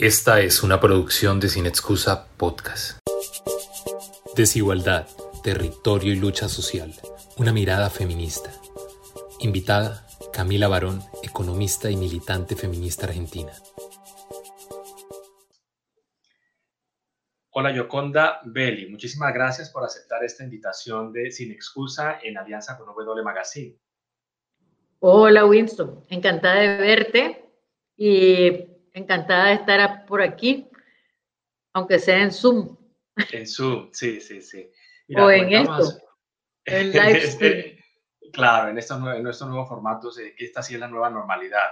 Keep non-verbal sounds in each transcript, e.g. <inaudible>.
Esta es una producción de Sin Excusa Podcast. Desigualdad, territorio y lucha social. Una mirada feminista. Invitada, Camila Barón, economista y militante feminista argentina. Hola Yoconda Belli, muchísimas gracias por aceptar esta invitación de Sin Excusa en alianza con W Magazine. Hola Winston, encantada de verte y encantada de estar por aquí, aunque sea en Zoom. En Zoom, sí, sí, sí. o en esto, en <laughs> live este, Claro, en estos, en estos nuevos formatos, eh, que esta sí es la nueva normalidad.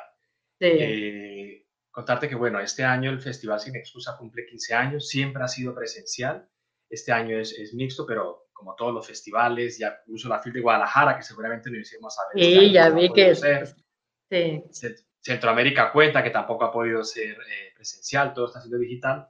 Sí. Eh, contarte que, bueno, este año el Festival Sin Excusa cumple 15 años, siempre ha sido presencial, este año es, es mixto, pero como todos los festivales, ya incluso la FIL de Guadalajara, que seguramente nos hicimos a ver. Sí, este ya vi que... Sí. Centroamérica cuenta que tampoco ha podido ser eh, presencial, todo está siendo digital.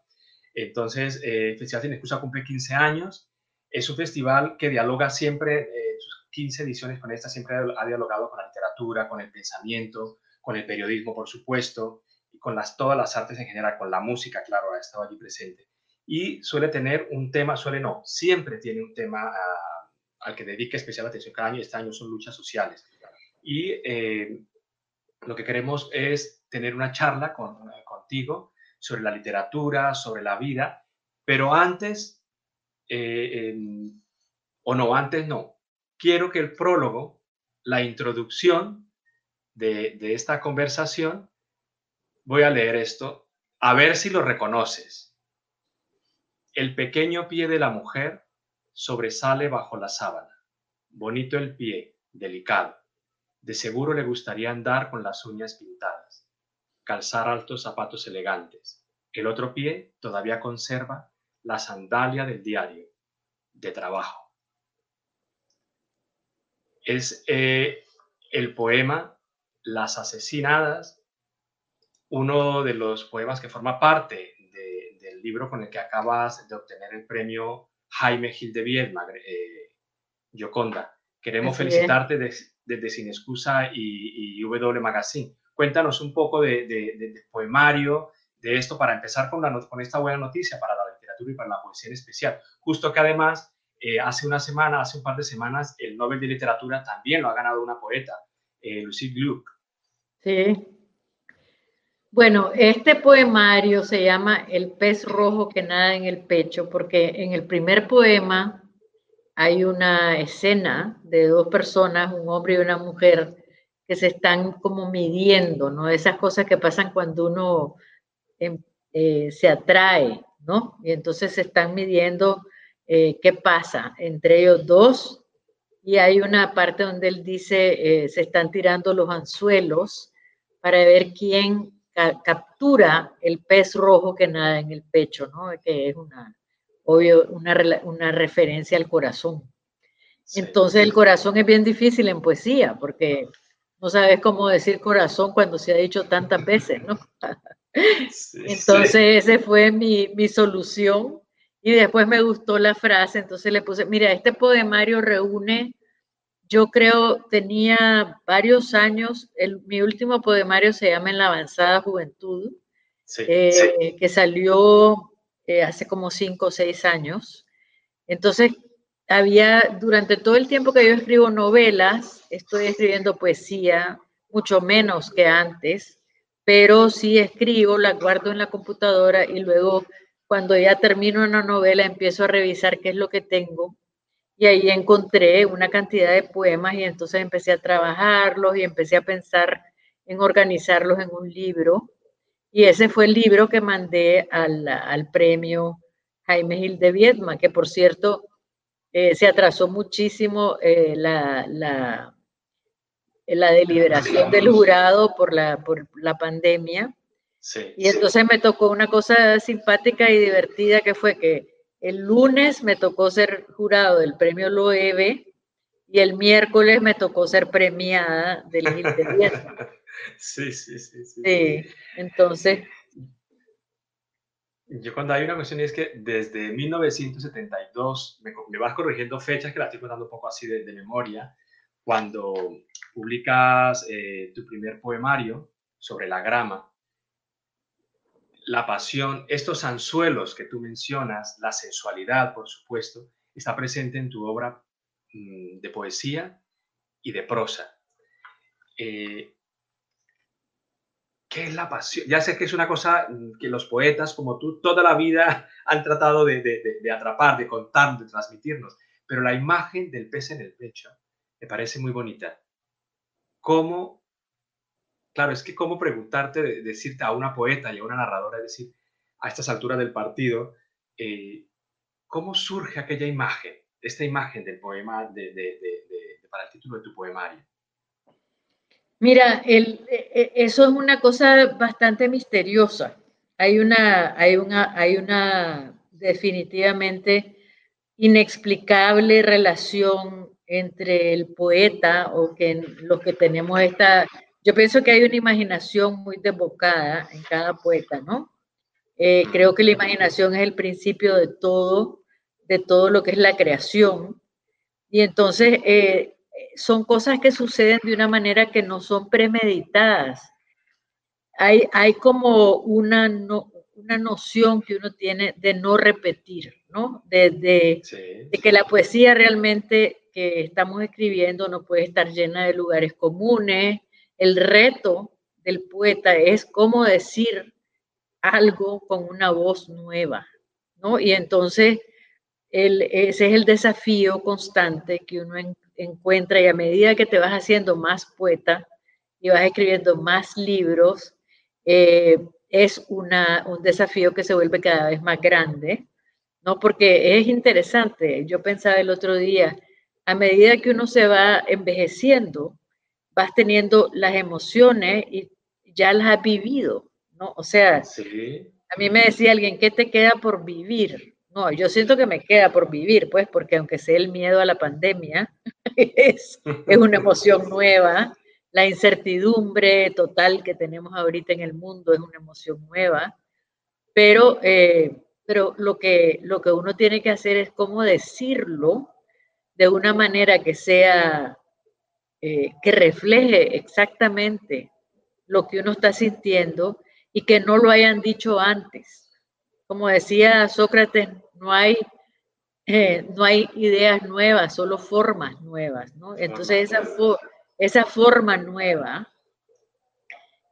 Entonces, eh, el Festival Sin Excusa cumple 15 años. Es un festival que dialoga siempre, eh, sus 15 ediciones con esta, siempre ha dialogado con la literatura, con el pensamiento, con el periodismo, por supuesto, y con las, todas las artes en general, con la música, claro, ha estado allí presente. Y suele tener un tema, suele no, siempre tiene un tema ah, al que dedica especial atención cada año, este año son luchas sociales. Y lo que queremos es tener una charla con, contigo sobre la literatura, sobre la vida, pero antes, eh, o no, antes no, quiero que el prólogo, la introducción de, de esta conversación, voy a leer esto, a ver si lo reconoces. El pequeño pie de la mujer sobresale bajo la sábana. Bonito el pie, delicado de seguro le gustaría andar con las uñas pintadas, calzar altos zapatos elegantes. El otro pie todavía conserva la sandalia del diario, de trabajo. Es eh, el poema Las asesinadas, uno de los poemas que forma parte del libro con el que acabas de obtener el premio Jaime Gil de Viedma, eh, Yoconda. Queremos felicitarte de, desde Sin Excusa y, W Magazine. Cuéntanos un poco de, poemario, de esto, para empezar con, con esta buena noticia para la literatura y para la poesía en especial. Justo que además, eh, hace una semana, hace un par de semanas, el Nobel de Literatura también lo ha ganado una poeta, eh, Lucy Gluck. Sí. Bueno, este poemario se llama El pez rojo que nada en el pecho, porque en el primer poema hay una escena de dos personas, un hombre y una mujer, que se están como midiendo, ¿no? Esas cosas que pasan cuando uno em, eh, se atrae, ¿no? Y entonces se están midiendo eh, qué pasa entre ellos dos. Y hay una parte donde él dice, eh, se están tirando los anzuelos para ver quién captura el pez rojo que nada en el pecho, ¿no? Que es una, obvio, una, una referencia al corazón. Entonces el corazón es bien difícil en poesía, porque no sabes cómo decir corazón cuando se ha dicho tantas veces, ¿no? <laughs> entonces esa fue mi, mi, solución y después me gustó la frase, entonces le puse, mira, este poemario reúne, yo creo, tenía varios años, el, mi último poemario se llama En la avanzada juventud, eh, que salió eh, hace como cinco o seis años. Entonces, había, durante todo el tiempo que yo escribo novelas, estoy escribiendo poesía, mucho menos que antes, pero sí escribo, la guardo en la computadora y luego cuando ya termino una novela empiezo a revisar qué es lo que tengo y ahí encontré una cantidad de poemas y entonces empecé a trabajarlos y empecé a pensar en organizarlos en un libro y ese fue el libro que mandé al, premio Jaime Gil de Viedma, que por cierto eh, se atrasó muchísimo eh, la, la, la, deliberación del jurado por la, por la pandemia. y entonces me tocó una cosa simpática y divertida que fue que el lunes me tocó ser jurado del premio Loewe y el miércoles me tocó ser premiada del Gil de Viedma. <laughs> Sí, sí, sí. Sí, entonces... Yo cuando hay una cuestión es que desde 1972, me, vas corrigiendo fechas que la estoy contando un poco así de, memoria, cuando publicas eh, tu primer poemario sobre la grama, la pasión, estos anzuelos que tú mencionas, la sensualidad, por supuesto, está presente en tu obra mm, de poesía y de prosa. Eh, ¿Qué es la pasión? Ya sé que es una cosa mm, que los poetas como tú toda la vida <laughs> han tratado de, de atrapar, de contar, de transmitirnos, pero la imagen del pez en el pecho me parece muy bonita. ¿Cómo Claro, es que cómo preguntarte, decirte a una poeta y a una narradora, decir, a estas alturas del partido, eh, ¿cómo surge aquella imagen, esta imagen del poema, para el título de tu poemario? Mira, e, e, eso es una cosa bastante misteriosa. Hay una, hay una, hay una definitivamente inexplicable relación entre el poeta o que los que tenemos esta yo pienso que hay una imaginación muy desbocada en cada poeta, ¿no? Eh, creo que la imaginación es el principio de todo, de todo lo que es la creación. Y entonces eh, son cosas que suceden de una manera que no son premeditadas. Hay, hay como una, una noción que uno tiene de no repetir, ¿no? De, de, que la poesía realmente que estamos escribiendo no puede estar llena de lugares comunes, el reto del poeta es cómo decir algo con una voz nueva, ¿no? Y entonces ese es el desafío constante que uno encuentra y a medida que te vas haciendo más poeta y vas escribiendo más libros, eh, es una, un desafío que se vuelve cada vez más grande, ¿no? Porque es interesante, yo pensaba el otro día, a medida que uno se va envejeciendo, vas teniendo las emociones y ya las has vivido, ¿no? O sea, a mí me decía alguien, ¿qué te queda por vivir? No, yo siento que me queda por vivir, pues, porque aunque sea el miedo a la pandemia, <laughs> es, es una emoción nueva, la incertidumbre total que tenemos ahorita en el mundo es una emoción nueva, pero, eh, pero lo, que, lo que uno tiene que hacer es cómo decirlo de una manera que sea eh, que refleje exactamente lo que uno está sintiendo y que no lo hayan dicho antes. Como decía Sócrates, no hay, eh, no hay ideas nuevas, solo formas nuevas. ¿no? Entonces esa, esa forma nueva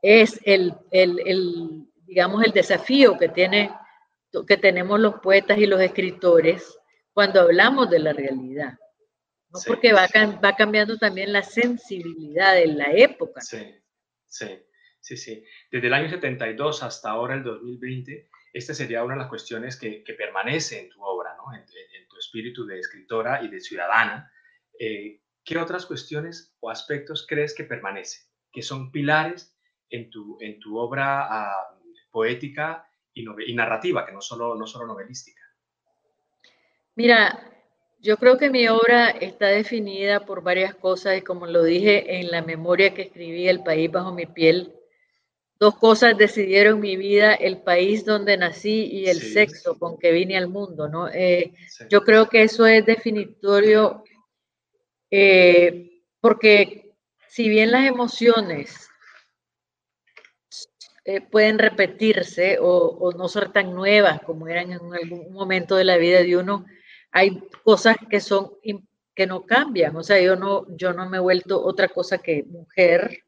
es el, el, el, digamos, el desafío que, tiene, que tenemos los poetas y los escritores cuando hablamos de la realidad porque va, va cambiando también la sensibilidad de la época. Sí, sí, sí, sí. Desde el año 72 hasta ahora, el 2020, esta sería una de las cuestiones que, permanece en tu obra, ¿no? en, tu espíritu de escritora y de ciudadana. Eh, ¿Qué otras cuestiones o aspectos crees que permanecen, que son pilares en tu, en tu obra ah, poética y, y, narrativa, que no solo, no solo novelística? Mira, yo creo que mi obra está definida por varias cosas y como lo dije en la memoria que escribí, El país bajo mi piel, dos cosas decidieron mi vida, el país donde nací y el sexo con que vine al mundo, ¿no? Eh, yo creo que eso es definitorio eh, porque si bien las emociones eh, pueden repetirse o, o, no ser tan nuevas como eran en algún momento de la vida de uno, hay cosas que son que no cambian, o sea, yo no, yo no me he vuelto otra cosa que mujer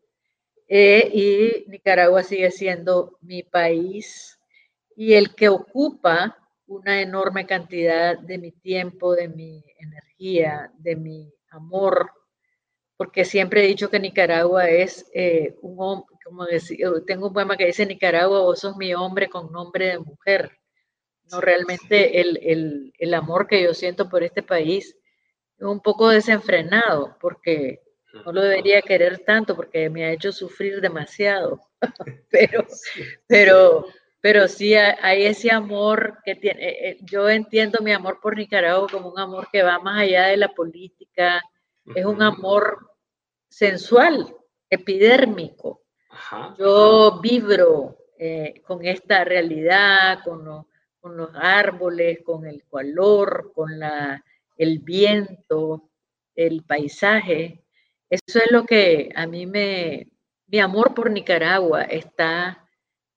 eh, y Nicaragua sigue siendo mi país y el que ocupa una enorme cantidad de mi tiempo, de mi energía, de mi amor, porque siempre he dicho que Nicaragua es eh, un hombre, como decía, tengo un poema que dice Nicaragua, vos sos mi hombre con nombre de mujer. No, realmente el, amor que yo siento por este país es un poco desenfrenado, porque no lo debería querer tanto, porque me ha hecho sufrir demasiado. <laughs> pero, pero, pero sí hay ese amor que tiene. Eh, eh, yo entiendo mi amor por Nicaragua como un amor que va más allá de la política, es un amor sensual, epidérmico. Yo vibro eh, con esta realidad, con, con los árboles, con el calor, con la, el viento, el paisaje. Eso es lo que a mí me, mi amor por Nicaragua está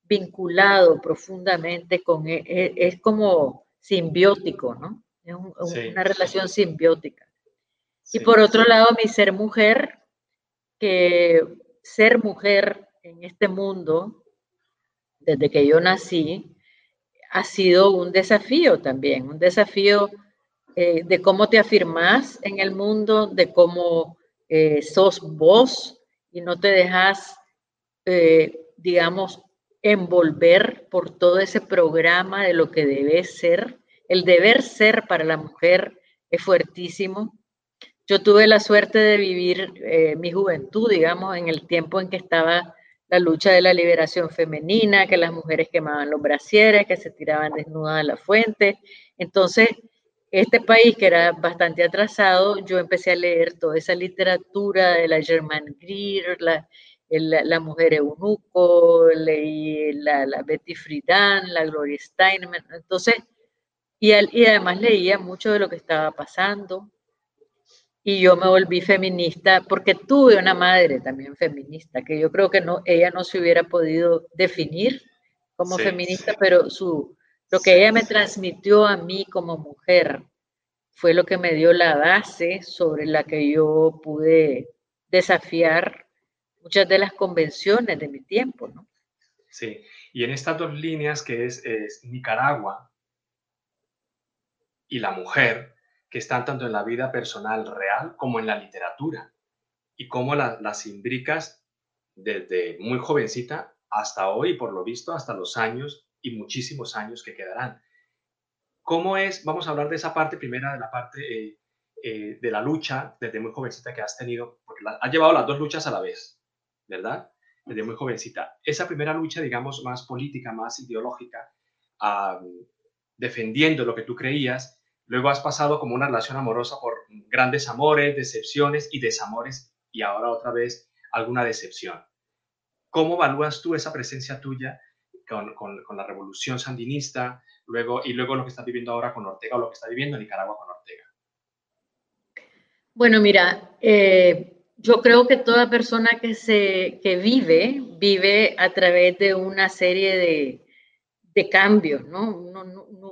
vinculado profundamente con, e, e, es, como simbiótico, ¿no? Es una relación simbiótica. y por otro lado, mi ser mujer, que ser mujer en este mundo, desde que yo nací, ha sido un desafío también, un desafío eh, de cómo te afirmas en el mundo, de cómo eh, sos vos y no te dejas, eh, digamos, envolver por todo ese programa de lo que debes ser. El deber ser para la mujer es fuertísimo. Yo tuve la suerte de vivir mi juventud, digamos, en el tiempo en que estaba la lucha de la liberación femenina, que las mujeres quemaban los brasieres, que se tiraban desnudas a la fuente. Entonces, este país que era bastante atrasado, yo empecé a leer toda esa literatura de la German Greer, la, la, mujer eunuco, leí la, la, Betty Friedan, la Gloria Steinem, entonces, y, y además leía mucho de lo que estaba pasando, y yo me volví feminista porque tuve una madre también feminista, que yo creo que no, ella no se hubiera podido definir como feminista, pero su, lo que ella me transmitió a mí como mujer fue lo que me dio la base sobre la que yo pude desafiar muchas de las convenciones de mi tiempo, ¿no? Sí, y en estas dos líneas que es, Nicaragua y la mujer, que están tanto en la vida personal real como en la literatura, y cómo las imbricas desde muy jovencita hasta hoy, por lo visto, hasta los años y muchísimos años que quedarán. ¿Cómo es? Vamos a hablar de esa parte primera, de la parte eh, eh, de la lucha desde muy jovencita que has tenido, porque has llevado las dos luchas a la vez, ¿verdad? Desde muy jovencita. Esa primera lucha, digamos, más política, más ideológica, defendiendo lo que tú creías, luego has pasado como una relación amorosa por grandes amores, decepciones y desamores, y ahora otra vez alguna decepción. ¿Cómo evalúas tú esa presencia tuya con, la revolución sandinista, luego, y luego lo que está viviendo ahora con Ortega o lo que está viviendo en Nicaragua con Ortega. Bueno, mira, eh, yo creo que toda persona que, se, que vive, vive a través de una serie de, de cambios. No, no,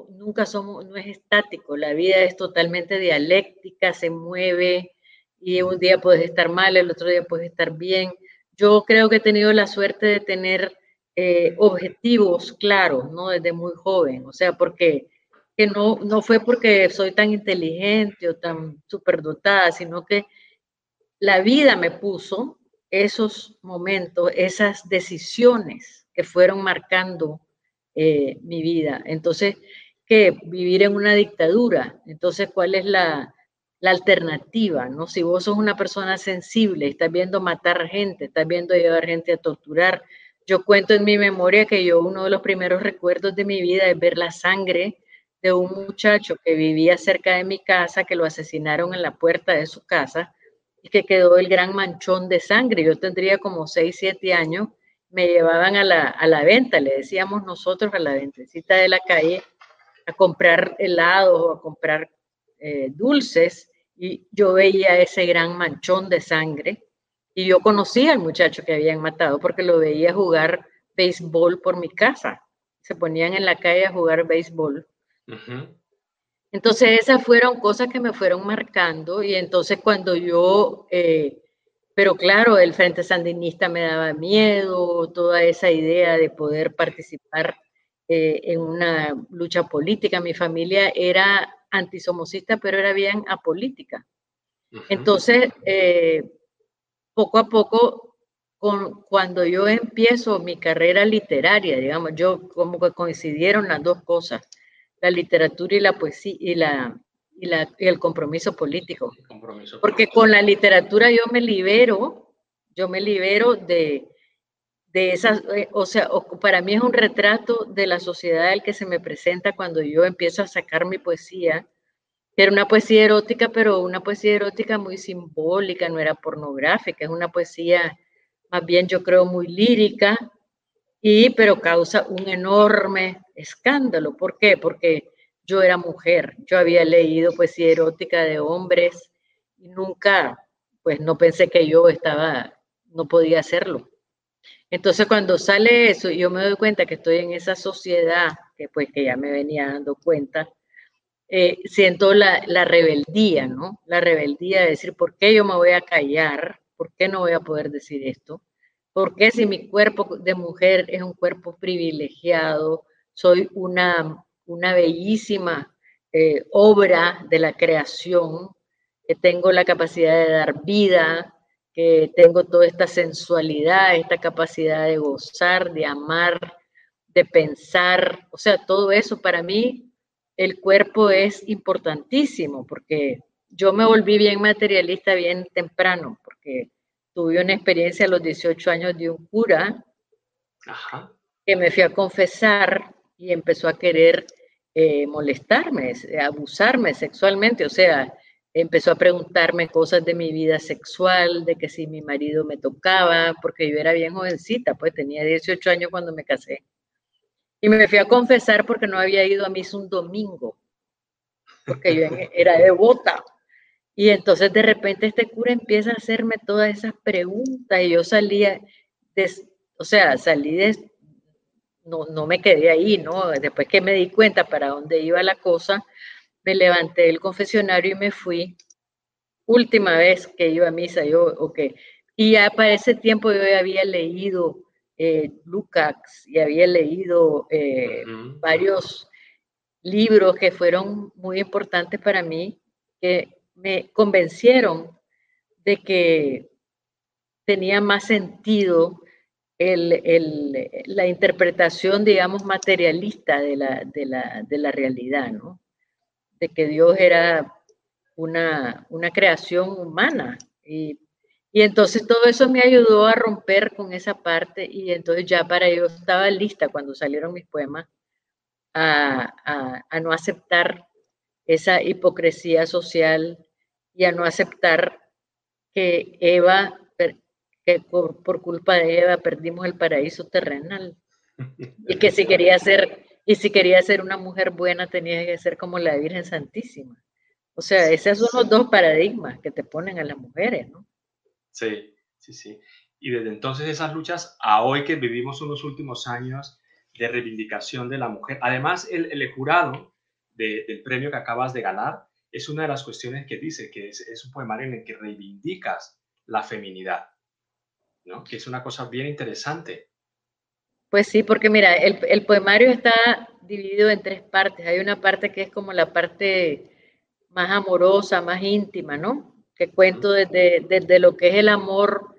Nunca somos, no es estático, la vida es totalmente dialéctica, se mueve y un día puedes estar mal, el otro día puedes estar bien. Yo creo que he tenido la suerte de tener eh, objetivos claros, ¿no? Desde muy joven, o sea, porque que no, no fue porque soy tan inteligente o tan superdotada, sino que la vida me puso esos momentos, esas decisiones que fueron marcando eh, mi vida. Entonces, que vivir en una dictadura, entonces, ¿cuál es la, la alternativa? ¿no? Si vos sos una persona sensible, estás viendo matar gente, estás viendo llevar gente a torturar, yo cuento en mi memoria que yo uno de los primeros recuerdos de mi vida es ver la sangre de un muchacho que vivía cerca de mi casa, que lo asesinaron en la puerta de su casa y que quedó el gran manchón de sangre. Yo tendría como 6, 7 años, me llevaban a la, a la venta, le decíamos nosotros a la ventecita de la calle, a comprar helados o a comprar eh, dulces y yo veía ese gran manchón de sangre y yo conocía al muchacho que habían matado porque lo veía jugar béisbol por mi casa. Se ponían en la calle a jugar béisbol. Entonces esas fueron cosas que me fueron marcando y entonces cuando yo, eh, pero claro, el Frente Sandinista me daba miedo, toda esa idea de poder participar eh, en una lucha política. Mi familia era antisomocista, pero era bien apolítica. Entonces, eh, poco a poco, con, cuando yo empiezo mi carrera literaria, digamos, yo como que coincidieron las dos cosas, la literatura y la poesía y la, y, la, y el compromiso político. Porque con la literatura yo me libero, yo me libero de, de esas, eh, o sea, para mí es un retrato de la sociedad el que se me presenta cuando yo empiezo a sacar mi poesía era una poesía erótica, pero una poesía erótica muy simbólica, no era pornográfica, es una poesía más bien yo creo muy lírica, y pero causa un enorme escándalo. ¿Por qué? Porque yo era mujer, yo había leído poesía erótica de hombres y nunca, pues no pensé que yo estaba, no podía hacerlo. Entonces cuando sale eso, yo me doy cuenta que estoy en esa sociedad, que pues que ya me venía dando cuenta, eh, siento la, la, rebeldía, ¿no? La rebeldía de decir, ¿por qué yo me voy a callar? ¿Por qué no voy a poder decir esto? ¿Por qué si mi cuerpo de mujer es un cuerpo privilegiado, soy una, una bellísima eh, obra de la creación, que tengo la capacidad de dar vida, que tengo toda esta sensualidad, esta capacidad de gozar, de amar, de pensar, o sea, todo eso para mí, el cuerpo es importantísimo porque yo me volví bien materialista bien temprano, porque tuve una experiencia a los 18 años de un cura que me fui a confesar y empezó a querer eh, molestarme, abusarme sexualmente, o sea, empezó a preguntarme cosas de mi vida sexual, de que si mi marido me tocaba, porque yo era bien jovencita, pues tenía 18 años cuando me casé. Y me fui a confesar porque no había ido a misa un domingo, porque yo <laughs> era devota. Y entonces de repente este cura empieza a hacerme todas esas preguntas y yo salía, o sea, salí de, no, no me quedé ahí, ¿no? Después que me di cuenta para dónde iba la cosa, me levanté del confesionario y me fui. Última vez que iba a misa, yo, ok. Y ya para ese tiempo yo había leído eh, Lucas y había leído eh, varios libros que fueron muy importantes para mí, que me convencieron de que tenía más sentido la interpretación, digamos, materialista de la, de la, de la realidad, ¿no? de que Dios era una, creación humana. Y, entonces todo eso me ayudó a romper con esa parte y entonces ya para yo estaba lista cuando salieron mis poemas a, no aceptar esa hipocresía social y a no aceptar que Eva, que por, por culpa de Eva perdimos el paraíso terrenal y que si quería ser y si quería ser una mujer buena, tenía que ser como la Virgen Santísima. O sea, esos son los dos paradigmas que te ponen a las mujeres, ¿no? Sí, sí, sí. Y desde entonces esas luchas, a hoy que vivimos unos últimos años de reivindicación de la mujer, además el, el jurado del premio que acabas de ganar es una de las cuestiones que dice que es, es un poemario en el que reivindicas la feminidad, ¿no? Que es una cosa bien interesante. Pues sí, porque mira, el, poemario está dividido en tres partes. Hay una parte que es como la parte más amorosa, más íntima, ¿no? Que cuento desde, desde lo que es el amor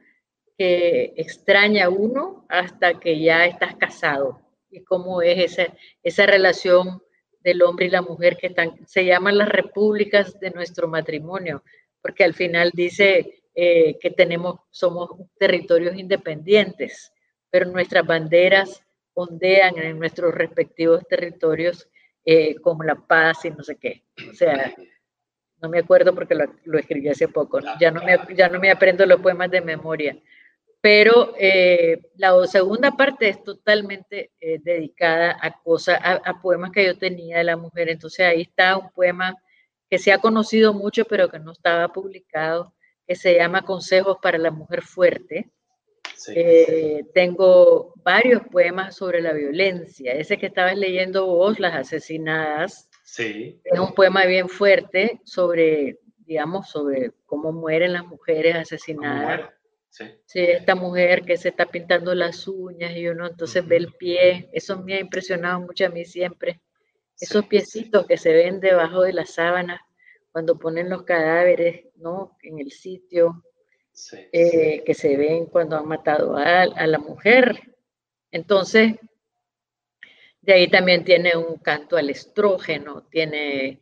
que extraña a uno hasta que ya estás casado y cómo es esa, esa relación del hombre y la mujer que están, se llaman las repúblicas de nuestro matrimonio, porque al final dice eh, que tenemos, somos territorios independientes pero nuestras banderas ondean en nuestros respectivos territorios eh, como la paz y no sé qué. O sea, no me acuerdo porque lo, escribí hace poco, ya, no me, ya no me aprendo los poemas de memoria. Pero eh, la segunda parte es totalmente eh, dedicada a cosas, a, poemas que yo tenía de la mujer. Entonces ahí está un poema que se ha conocido mucho, pero que no estaba publicado, que se llama Consejos para la Mujer Fuerte eh, tengo varios poemas sobre la violencia. Ese que estabas leyendo vos, Las asesinadas, sí. es un poema bien fuerte sobre, digamos, sobre cómo mueren las mujeres asesinadas. Sí. sí. esta mujer que se está pintando las uñas y uno entonces ve el pie. Eso me ha impresionado mucho a mí siempre. Esos piecitos que se ven debajo de las sábanas cuando ponen los cadáveres, ¿no? En el sitio eh, que se ven cuando han matado a, la mujer. Entonces, de ahí también tiene un canto al estrógeno, tiene,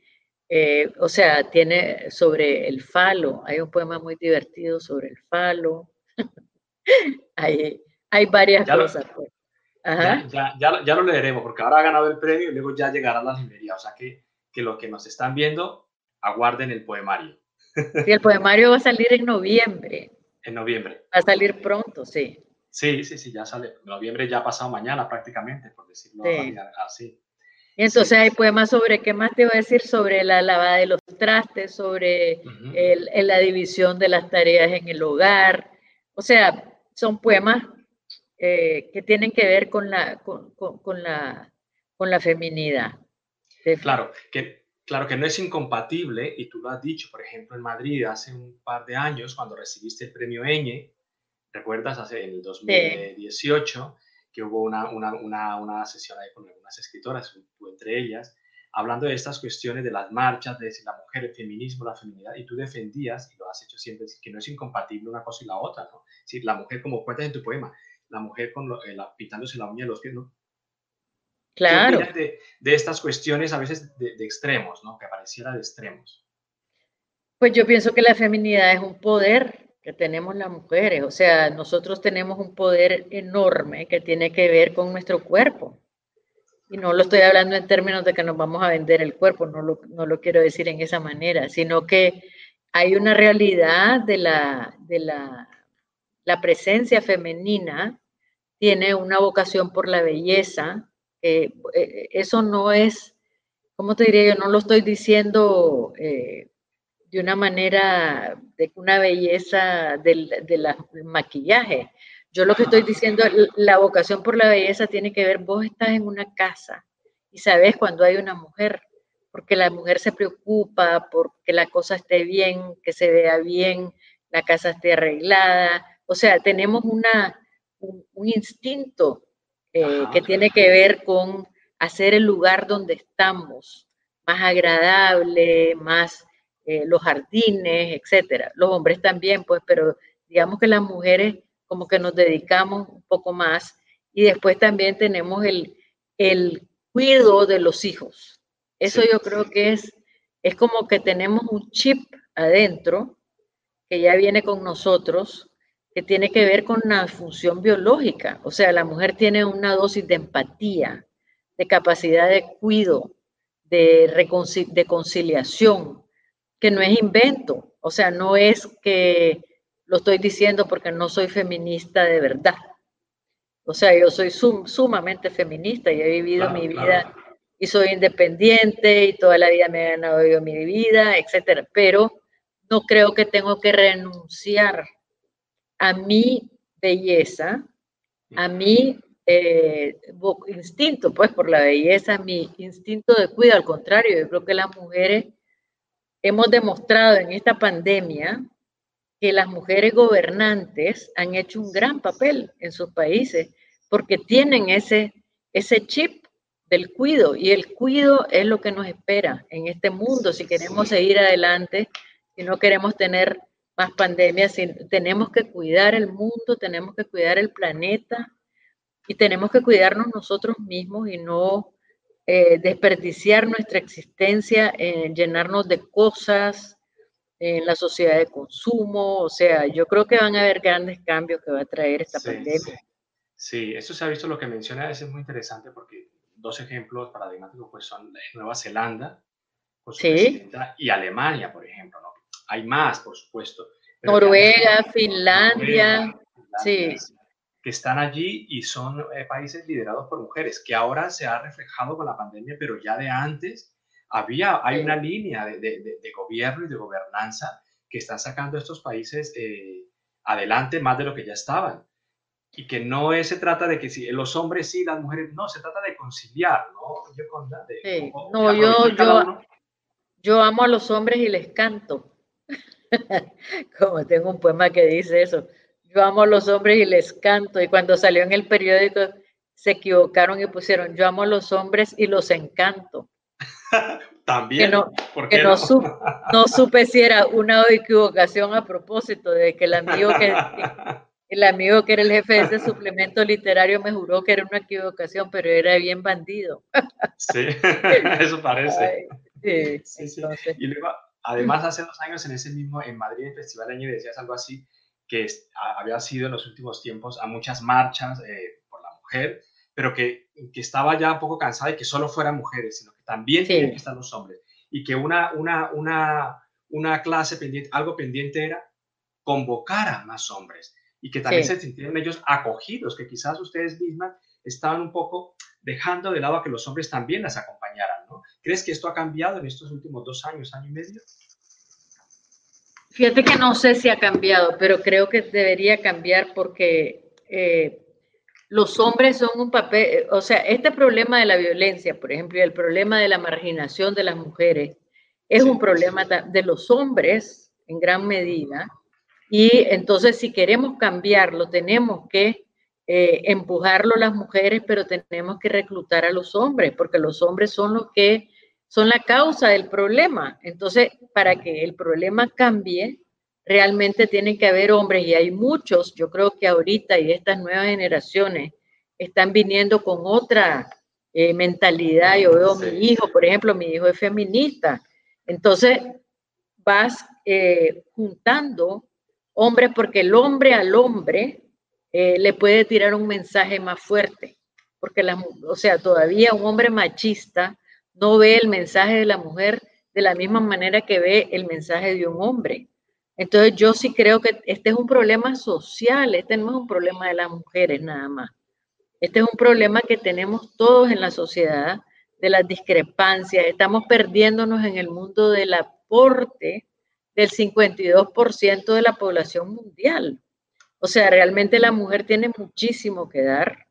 eh, o sea, tiene sobre el falo, hay un poema muy divertido sobre el falo. <laughs> hay, hay varias cosas. pues. Ya, ya, ya, lo leeremos, porque ahora ha ganado el premio y luego ya llegará a la librería. O sea que, que los que nos están viendo, aguarden el poemario. Sí, el poemario va a salir en noviembre. En noviembre. Va a salir pronto, sí. Sí, sí, sí, ya sale. Noviembre ya ha pasado mañana prácticamente, por decirlo así. Y entonces hay poemas sobre, ¿qué más te iba a decir? Sobre la lavada de los trastes, sobre la división de las tareas en el hogar. O sea, son poemas eh, que tienen que ver con la, con, con, la, con la feminidad. Claro, que, claro que no es incompatible, y tú lo has dicho, por ejemplo, en Madrid hace un par de años, cuando recibiste el premio Eñe, ¿recuerdas? Hace, en el 2018, que hubo una, una, una, una, sesión ahí con algunas escritoras, tú entre ellas, hablando de estas cuestiones de las marchas, de la mujer, el feminismo, la feminidad, y tú defendías, y lo has hecho siempre, que no es incompatible una cosa y la otra, ¿no? Si la mujer, como cuentas en tu poema, la mujer con lo, eh, la, pintándose la uña de los pies, ¿no? Claro. De, de, estas cuestiones a veces de, de, extremos, ¿no? Que pareciera de extremos. Pues yo pienso que la feminidad es un poder que tenemos las mujeres, o sea, nosotros tenemos un poder enorme que tiene que ver con nuestro cuerpo. Y no lo estoy hablando en términos de que nos vamos a vender el cuerpo, no lo, no lo quiero decir en esa manera, sino que hay una realidad de la, de la, la presencia femenina, tiene una vocación por la belleza. Eh, eso no es, ¿cómo te diría yo? No lo estoy diciendo eh, de una manera, de una belleza del, del maquillaje, yo lo que estoy diciendo, la vocación por la belleza tiene que ver, vos estás en una casa y sabes cuando hay una mujer, porque la mujer se preocupa porque la cosa esté bien, que se vea bien, la casa esté arreglada. O sea, tenemos una, un, instinto eh, que tiene que ver con hacer el lugar donde estamos más agradable, más eh, los jardines, etcétera. Los hombres también, pues, pero digamos que las mujeres como que nos dedicamos un poco más. Y después también tenemos el, el cuidado de los hijos. Eso yo creo que es, es como que tenemos un chip adentro que ya viene con nosotros, que tiene que ver con la función biológica. O sea, la mujer tiene una dosis de empatía, de capacidad de cuidado, de, de conciliación, que no es invento. O sea, no es que lo estoy diciendo porque no soy feminista de verdad. O sea, yo soy sumamente feminista y he vivido mi vida y soy independiente y toda la vida me he ganado yo mi vida, etcétera. Pero no creo que tengo que renunciar a mi belleza, a mi eh, instinto, pues por la belleza, mi instinto de cuidado. Al contrario, yo creo que las mujeres hemos demostrado en esta pandemia que las mujeres gobernantes han hecho un gran papel en sus países porque tienen ese, ese chip del cuido y el cuido es lo que nos espera en este mundo. Si queremos seguir adelante, si no queremos tener más pandemias, si tenemos que cuidar el mundo, tenemos que cuidar el planeta y tenemos que cuidarnos nosotros mismos y no eh, desperdiciar nuestra existencia en llenarnos de cosas, en la sociedad de consumo, o sea, yo creo que van a haber grandes cambios que va a traer esta pandemia. Sí. eso se ha visto, lo que menciona es muy interesante porque dos ejemplos paradigmáticos pues son Nueva Zelanda con su presidenta y Alemania, por ejemplo, ¿no? Hay más, por supuesto. Noruega, Finlandia, sí. Están allí y son eh, países liderados por mujeres, que ahora se ha reflejado con la pandemia, pero ya de antes había, hay una línea de, de, gobierno y de gobernanza que están sacando estos países eh, adelante más de lo que ya estaban. Y que no se trata de que si los hombres sí, las mujeres no, se trata de conciliar, ¿no? Yo, no, yo, yo, yo amo a los hombres y les canto. <laughs> Como tengo un poema que dice eso. Yo amo a los hombres y les canto. Y cuando salió en el periódico se equivocaron y pusieron yo amo a los hombres y los encanto. <laughs> También. Que no, que <laughs> no, supe si era una equivocación a propósito de que el amigo que, <laughs> el amigo que era el jefe de ese suplemento literario me juró que era una equivocación, pero era bien bandido. Sí, eso parece. sí, sí, Y luego, además, hace dos años en ese mismo, en Madrid, el Festival Año, decías algo así, que había sido en los últimos tiempos a muchas marchas eh, por la mujer, pero que, que, estaba ya un poco cansada de que solo fueran mujeres, sino que también tienen que estar los hombres. Y que una, una, una, una clase pendiente, algo pendiente era convocar a más hombres y que también se sintieran ellos acogidos, que quizás ustedes mismas estaban un poco dejando de lado a que los hombres también las acompañaran, ¿no? ¿Crees que esto ha cambiado en estos últimos dos años, año y medio? Fíjate que no sé si ha cambiado, pero creo que debería cambiar porque eh, los hombres son un papel, o sea, este problema de la violencia, por ejemplo, y el problema de la marginación de las mujeres, es un problema de los hombres en gran medida. Y entonces, si queremos cambiarlo, tenemos que eh, empujarlo las mujeres, pero tenemos que reclutar a los hombres, porque los hombres son los que son la causa del problema. Entonces, para que el problema cambie, realmente tiene que haber hombres y hay muchos, yo creo que ahorita y estas nuevas generaciones están viniendo con otra eh, mentalidad. Yo veo a mi hijo, por ejemplo, mi hijo es feminista. Entonces, vas eh, juntando hombres porque el hombre al hombre eh, le puede tirar un mensaje más fuerte. Porque, la, o sea, todavía un hombre machista no ve el mensaje de la mujer de la misma manera que ve el mensaje de un hombre. Entonces yo sí creo que este es un problema social, este no es un problema de las mujeres nada más. Este es un problema que tenemos todos en la sociedad, de las discrepancias. Estamos perdiéndonos en el mundo del aporte del 52% de la población mundial. O sea, realmente la mujer tiene muchísimo que dar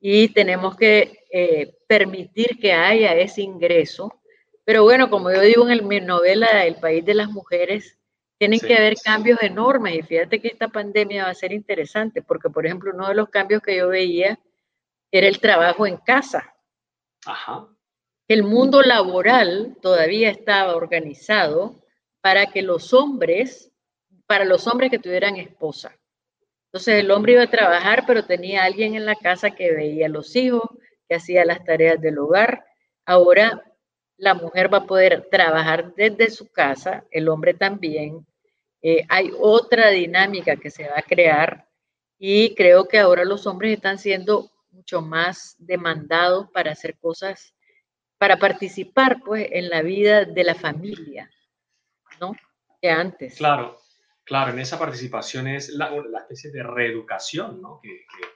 y tenemos que eh, permitir que haya ese ingreso. Pero bueno, como yo digo en mi novela El País de las Mujeres, tienen que haber cambios enormes y fíjate que esta pandemia va a ser interesante porque, por ejemplo, uno de los cambios que yo veía era el trabajo en casa. Ajá. El mundo laboral todavía estaba organizado para que los hombres, para los hombres que tuvieran esposa. Entonces el hombre iba a trabajar, pero tenía alguien en la casa que veía a los hijos, que hacía las tareas del hogar. Ahora la mujer va a poder trabajar desde su casa, el hombre también. Eh, hay otra dinámica que se va a crear y creo que ahora los hombres están siendo mucho más demandados para hacer cosas, para participar pues en la vida de la familia, ¿no? Que antes. Claro, claro, en esa participación es la, especie de reeducación, ¿no? Que, que,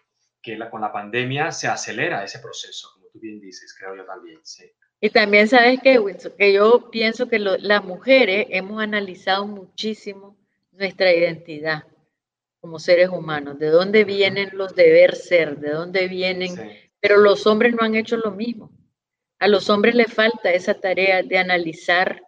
la, con la pandemia se acelera ese proceso, como tú bien dices, creo yo también, sí. Y también sabes que, que yo pienso que las mujeres hemos analizado muchísimo nuestra identidad como seres humanos, de dónde vienen los deber ser, de dónde vienen, pero los hombres no han hecho lo mismo. A los hombres les falta esa tarea de analizarse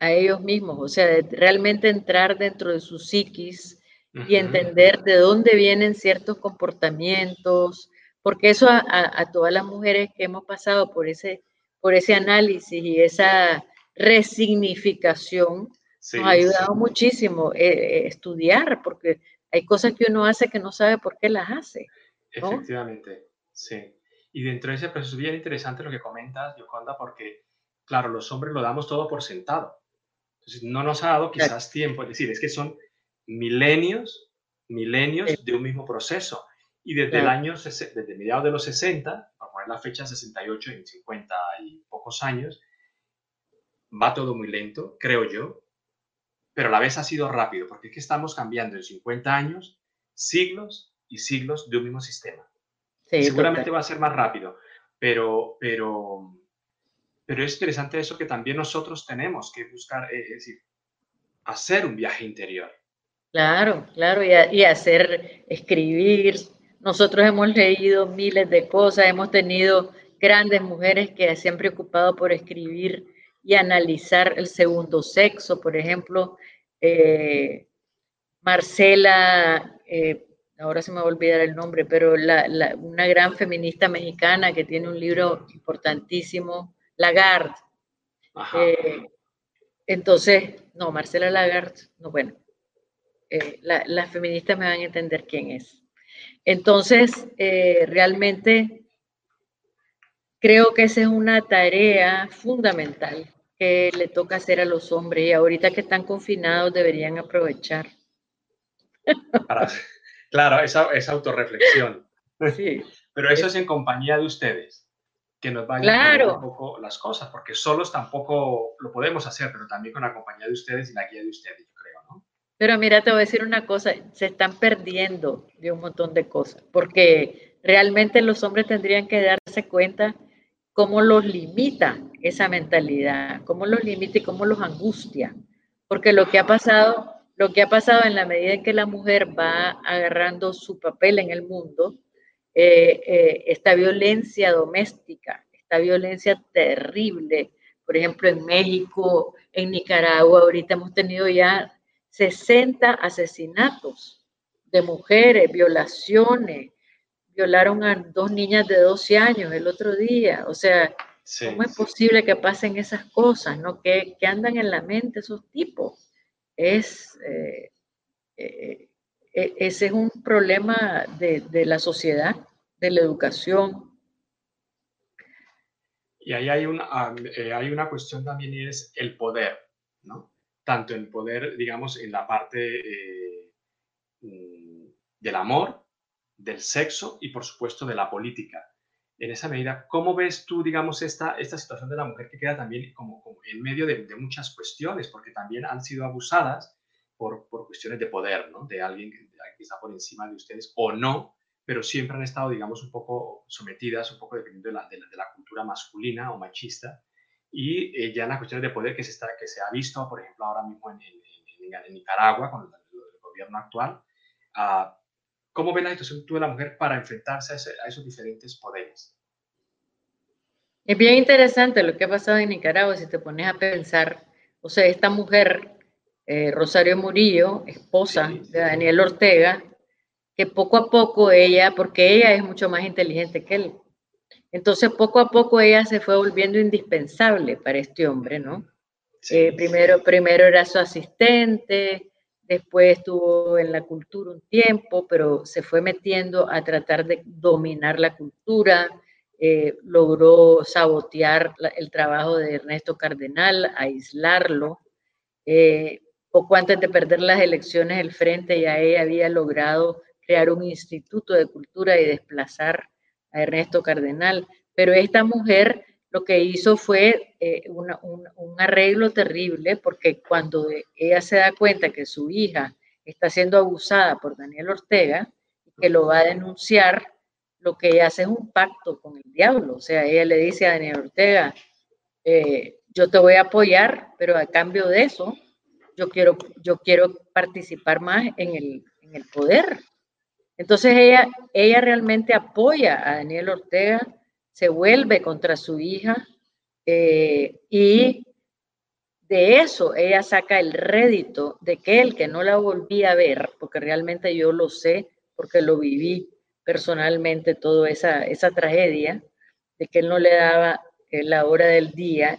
a ellos mismos, o sea, de realmente entrar dentro de su psiquis y entender de dónde vienen ciertos comportamientos, porque eso a, todas las mujeres que hemos pasado por ese, por ese análisis y esa resignificación, nos ha ayudado muchísimo eh, eh, estudiar, porque hay cosas que uno hace que no sabe por qué las hace. Efectivamente, sí. Y dentro de ese proceso es bien interesante lo que comentas, Yoconda, porque, claro, los hombres lo damos todo por sentado. Entonces, no nos ha dado quizás tiempo, es decir, es que son milenios, milenios de un mismo proceso. Y desde el año, desde mediados de los 60, para poner la fecha 68 y 50 y pocos años, va todo muy lento, creo yo, pero a la vez ha sido rápido, porque es que estamos cambiando en 50 años siglos y siglos de un mismo sistema. Seguramente va a ser más rápido, pero, pero, pero es interesante eso que también nosotros tenemos que buscar, eh, es decir, hacer un viaje interior. Claro, claro, y, y hacer, escribir, nosotros hemos leído miles de cosas, hemos tenido grandes mujeres que se han preocupado por escribir y analizar el segundo sexo, por ejemplo, eh, Marcela, eh, ahora se me va a olvidar el nombre, pero una gran feminista mexicana que tiene un libro importantísimo, Lagarde. Eh, entonces, no, Marcela Lagarde, no, bueno, las feministas me van a entender quién es. Entonces, eh, realmente creo que esa es una tarea fundamental que le toca hacer a los hombres y ahorita que están confinados deberían aprovechar. claro, esa, esa autorreflexión. Sí. Pero eso es en compañía de ustedes, que nos vayan claro. un poco las cosas, porque solos tampoco lo podemos hacer, pero también con la compañía de ustedes y la guía de ustedes. Pero mira, te voy a decir una cosa, se están perdiendo de un montón de cosas, porque realmente los hombres tendrían que darse cuenta cómo los limita esa mentalidad, cómo los limita y cómo los angustia. Porque lo que ha pasado, lo que ha pasado en la medida en que la mujer va agarrando su papel en el mundo, eh, eh, esta violencia doméstica, esta violencia terrible, por ejemplo, en México, en Nicaragua, ahorita hemos tenido ya 60 asesinatos de mujeres, violaciones, violaron a dos niñas de 12 años el otro día, o sea, ¿cómo es posible que pasen esas cosas, no? Que, andan en la mente esos tipos. Es, eh, e, ese es un problema de, la sociedad, de la educación. Y ahí hay una, ah, eh, hay una cuestión también y es el poder, ¿no? Tanto el poder, digamos, en la parte eh, mm, del amor, del sexo y, por supuesto, de la política. En esa medida, ¿cómo ves tú, digamos, esta, esta situación de la mujer que queda también como, en medio de, de, muchas cuestiones, porque también han sido abusadas por, por cuestiones de poder, ¿no? De alguien que, está por encima de ustedes o no, pero siempre han estado, digamos, un poco sometidas, un poco dependiendo de la, de la, cultura masculina o machista, y eh, ya en las cuestiones de poder que se, está, que se ha visto, por ejemplo, ahora mismo en, en, Nicaragua con el, gobierno actual, uh, ¿cómo ves la situación tú de la mujer para enfrentarse a, esos diferentes poderes? Es bien interesante lo que ha pasado en Nicaragua, si te pones a pensar, o sea, esta mujer eh, Rosario Murillo, esposa de Daniel Ortega, que poco a poco ella, porque ella es mucho más inteligente que él, entonces poco a poco ella se fue volviendo indispensable para este hombre, ¿no? Eh, primero, primero era su asistente, después estuvo en la cultura un tiempo, pero se fue metiendo a tratar de dominar la cultura, eh, logró sabotear el trabajo de Ernesto Cardenal, aislarlo. Eh, poco antes de perder las elecciones, el Frente ya ella había logrado crear un instituto de cultura y desplazar a Ernesto Cardenal. Pero esta mujer lo que hizo fue eh, un, arreglo terrible porque cuando ella se da cuenta que su hija está siendo abusada por Daniel Ortega que lo va a denunciar, lo que ella hace es un pacto con el diablo. O sea, ella le dice a Daniel Ortega, eh, yo te voy a apoyar, pero a cambio de eso, yo quiero, yo quiero participar más en el, en el poder. Entonces ella, ella realmente apoya a Daniel Ortega, se vuelve contra su hija eh, y de eso ella saca el rédito de que él que no la volví a ver, porque realmente yo lo sé, porque lo viví personalmente, toda esa, esa tragedia, de que él no le daba eh, la hora del día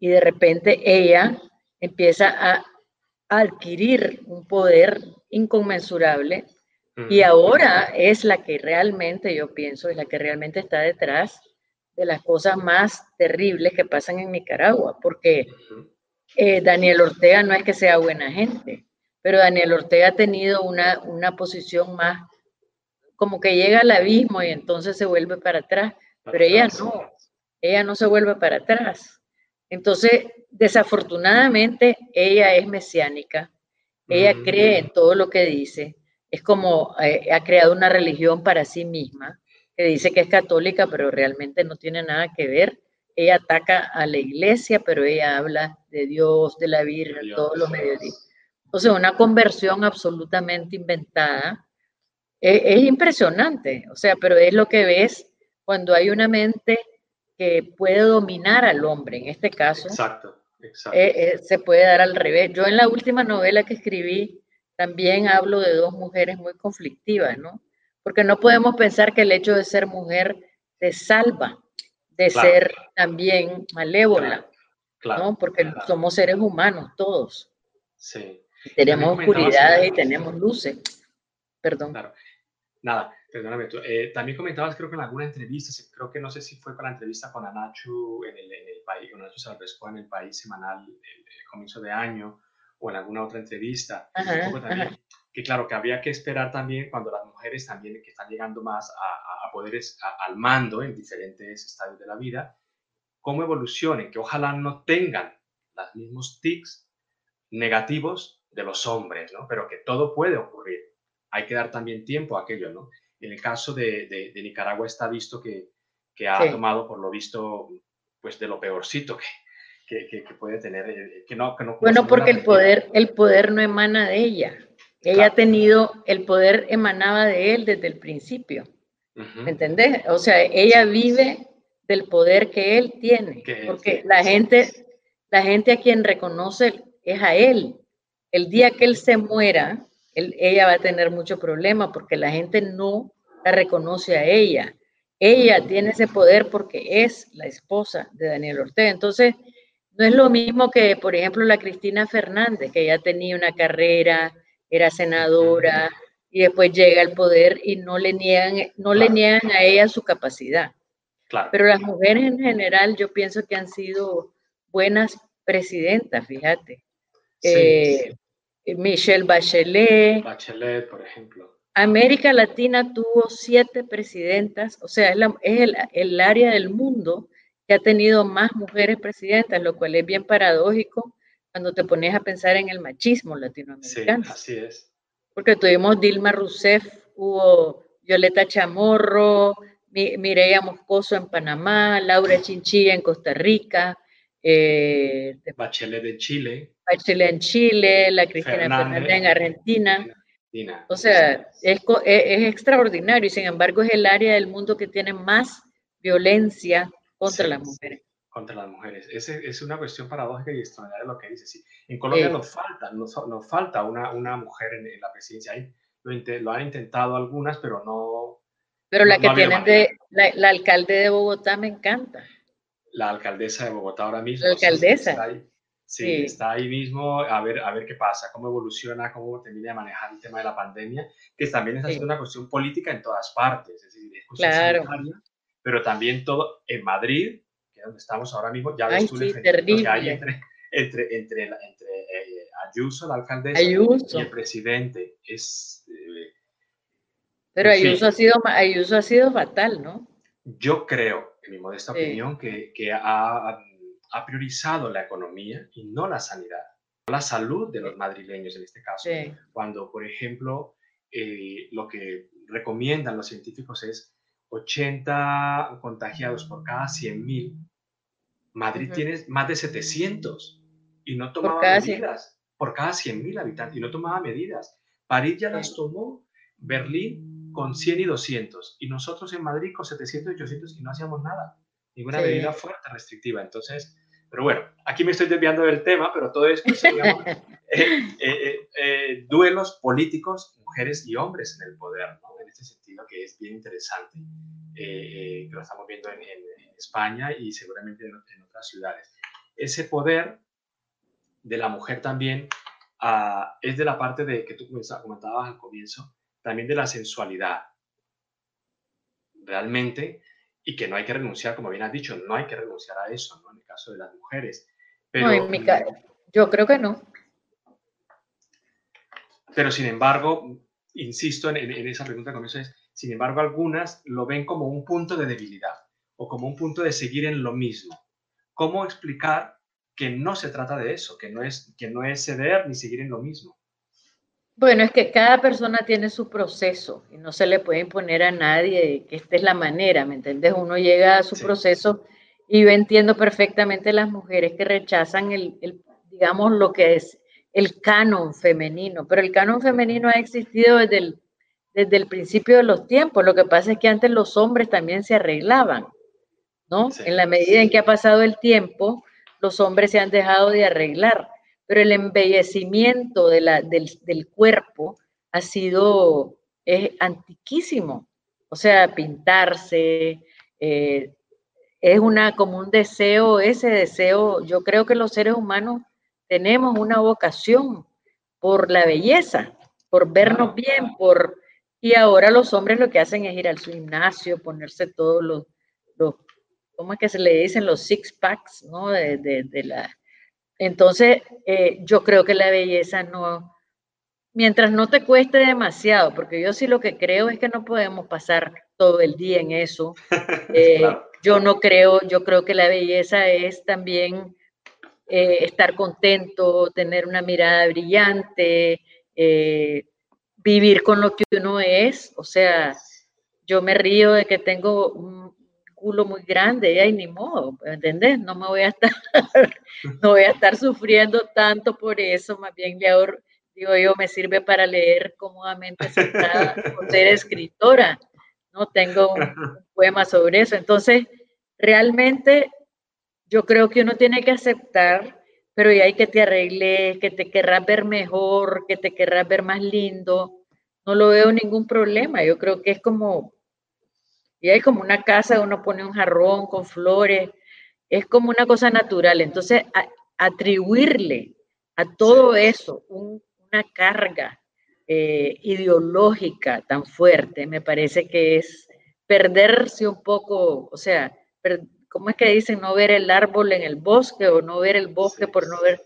y de repente ella empieza a adquirir un poder inconmensurable y ahora es la que realmente, yo pienso, es la que realmente está detrás de las cosas más terribles que pasan en Nicaragua, porque eh, Daniel Ortega no es que sea buena gente, pero Daniel Ortega ha tenido una, una posición más como que llega al abismo y entonces se vuelve para atrás, pero ella no, ella no se vuelve para atrás. Entonces, desafortunadamente, ella es mesiánica, ella cree en todo lo que dice, es como eh, ha creado una religión para sí misma, que dice que es católica, pero realmente no tiene nada que ver. Ella ataca a la iglesia, pero ella habla de Dios, de la Virgen, todos los medios. O sea, una conversión absolutamente inventada. E, es impresionante, o sea, pero es lo que ves cuando hay una mente que puede dominar al hombre, en este caso. Exacto, exacto. Eh, eh, se puede dar al revés. Yo en la última novela que escribí también hablo de dos mujeres muy conflictivas, ¿no? Porque no podemos pensar que el hecho de ser mujer te salva de ser también malévola, ¿no? Porque somos seres humanos todos. Sí. tenemos oscuridades y tenemos luces. Perdón. Claro. Nada, perdóname. Eh, también comentabas, creo que en alguna entrevista, creo que no sé si fue con la entrevista con Anachu en el, en el país, con Anachu Salvesco en el país semanal, el, comienzo de año, o en alguna otra entrevista. que claro, que había que esperar también cuando las mujeres también que están llegando más a, a poderes al mando en diferentes estadios de la vida, cómo evolucionen, que ojalá no tengan los mismos tics negativos de los hombres, ¿no? Pero que todo puede ocurrir. Hay que dar también tiempo a aquello, ¿no? En el caso de, de, Nicaragua está visto que, que ha tomado, por lo visto, pues de lo peorcito que, que, puede tener, eh, que no, que no Bueno, porque el poder, el poder no emana de ella. Ella ha tenido, el poder emanaba de él desde el principio. ¿Me entendés? O sea, ella vive del poder que él tiene, porque la gente, la gente a quien reconoce es a él. El día que él se muera, ella va a tener mucho problema porque la gente no la reconoce a ella. Ella tiene ese poder porque es la esposa de Daniel Ortega. Entonces, no es lo mismo que, por ejemplo, la Cristina Fernández, que ya tenía una carrera, era senadora y después llega al poder y no le niegan, no le niegan a ella su capacidad. Pero las mujeres en general yo pienso que han sido buenas presidentas, fíjate. Eh, Michelle Bachelet. Bachelet, por ejemplo. América Latina tuvo siete presidentas, o sea, es, el, el, área del mundo que ha tenido más mujeres presidentas, lo cual es bien paradójico cuando te pones a pensar en el machismo latinoamericano. Sí, así es. Porque tuvimos Dilma Rousseff, hubo Violeta Chamorro, Mireya Moscoso en Panamá, Laura Chinchilla en Costa Rica, eh, Bachelet de Chile. Bachelet en Chile, la Cristina Fernández, en Argentina. O sea, es, es, extraordinario y sin embargo es el área del mundo que tiene más violencia contra las mujeres. Contra las mujeres. Es, es una cuestión paradójica y extraordinaria lo que dice. Sí. En Colombia nos falta, nos, nos, falta una, una mujer en, la presidencia. Ahí lo, lo, han intentado algunas, pero no. Pero la que tienen de, la, la, alcalde de Bogotá me encanta. La alcaldesa de Bogotá ahora mismo. La alcaldesa. Sí, está ahí mismo a ver, a ver qué pasa, cómo evoluciona, cómo termina de manejar el tema de la pandemia, que también está siendo una cuestión política en todas partes, es decir, es claro. Pero también todo en Madrid, que es donde estamos ahora mismo, ya ves tú sí, que hay entre, entre, entre, entre eh, Ayuso, la alcaldesa, y el presidente. Es, eh, pero Ayuso, ha sido, Ayuso ha sido fatal, ¿no? Yo creo, en mi modesta opinión, que, que ha ha priorizado la economía y no la sanidad, la salud de los madrileños en este caso. Cuando, por ejemplo, eh, lo que recomiendan los científicos es 80 contagiados por cada 100.000. Madrid tiene más de 700 y no tomaba medidas por cada 100.000 habitantes y no tomaba medidas. París ya las tomó, Berlín con 100 y 200 y nosotros en Madrid con 700 y 800 y no hacíamos nada ninguna medida fuerte restrictiva. Entonces, pero bueno, aquí me estoy desviando del tema, pero todo esto digamos, <laughs> eh, eh, eh, duelos políticos, mujeres y hombres en el poder, ¿no? En este sentido que es bien interesante, que lo estamos viendo en, España y seguramente en, otras ciudades. Ese poder de la mujer también ah, es de la parte de que tú comentabas al comienzo, también de la sensualidad. Realmente y que no hay que renunciar, como bien has dicho, no hay que renunciar a eso, ¿no? En el caso de las mujeres. Pero, no, en mi caso, yo creo que no. Pero sin embargo, insisto en, esa pregunta que es, sin embargo, algunas lo ven como un punto de debilidad o como un punto de seguir en lo mismo. ¿Cómo explicar que no se trata de eso, que no es, que no es ceder ni seguir en lo mismo? Bueno, es que cada persona tiene su proceso y no se le puede imponer a nadie que esta es la manera, ¿me entiendes? Uno llega a su proceso y yo entiendo perfectamente las mujeres que rechazan el, digamos, lo que es el canon femenino, pero el canon femenino ha existido desde el, desde el principio de los tiempos. Lo que pasa es que antes los hombres también se arreglaban, ¿no? En la medida en que ha pasado el tiempo, los hombres se han dejado de arreglar pero el embellecimiento de la, del, cuerpo ha sido es antiquísimo. O sea, pintarse, eh, es una, como un deseo, ese deseo, yo creo que los seres humanos tenemos una vocación por la belleza, por vernos bien, por... Y ahora los hombres lo que hacen es ir al gimnasio, ponerse todos los, los ¿cómo es que se le dicen? Los six packs, ¿no? De, de la, entonces, eh, yo creo que la belleza no, mientras no te cueste demasiado, porque yo sí lo que creo es que no podemos pasar todo el día en eso. <laughs> Eh, yo no creo, yo creo que la belleza es también eh, estar contento, tener una mirada brillante, vivir con lo que uno es. O sea, yo me río de que tengo culo muy grande, y ahí ni modo, ¿entendés? No me voy a estar, <laughs> no voy a estar sufriendo tanto por eso, más bien le ahorro, digo yo, me sirve para leer cómodamente sentada ser <laughs> escritora, ¿no? Tengo un, poema sobre eso. Entonces, realmente yo creo que uno tiene que aceptar, pero ya hay que te arregles, que te querrás ver mejor, que te querrás ver más lindo, no lo veo ningún problema. Yo creo que es como, y hay como una casa, uno pone un jarrón con flores, es como una cosa natural. Entonces, atribuirle a todo eso una carga eh, ideológica tan fuerte, me parece que es perderse un poco, o sea, ¿cómo es que dicen no ver el árbol en el bosque o no ver el bosque por no ver?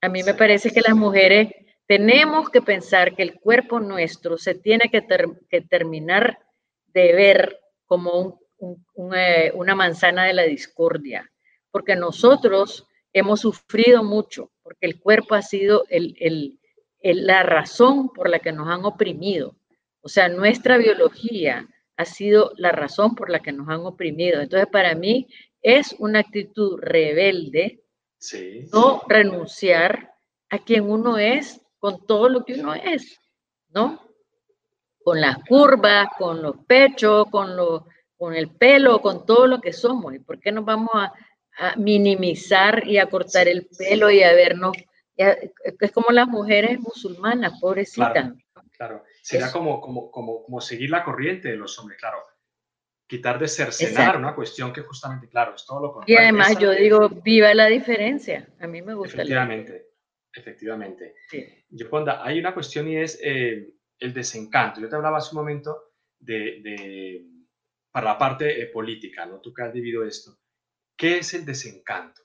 A mí me parece que las mujeres tenemos que pensar que el cuerpo nuestro se tiene que, terminar de ver como eh, una manzana de la discordia, porque nosotros hemos sufrido mucho, porque el cuerpo ha sido la razón por la que nos han oprimido. O sea, nuestra biología ha sido la razón por la que nos han oprimido. Entonces, para mí es una actitud rebelde no renunciar a quien uno es con todo lo que uno es, ¿no? Con las curvas, con los pechos, con, lo, con el pelo, con todo lo que somos. ¿Y por qué nos vamos a, minimizar y a cortar el pelo y a vernos? es como las mujeres musulmanas, pobrecitas. Claro, sería como, como, como, como, seguir la corriente de los hombres, claro. Quitar de cercenar una cuestión que justamente, claro, es todo lo contrario. Y además yo digo, viva la diferencia. A mí me gusta. Efectivamente. Efectivamente. Yo, hay una cuestión y es eh, el desencanto. Yo te hablaba hace un momento de, para la parte eh, política, ¿no? Tú que has vivido esto. ¿Qué es el desencanto?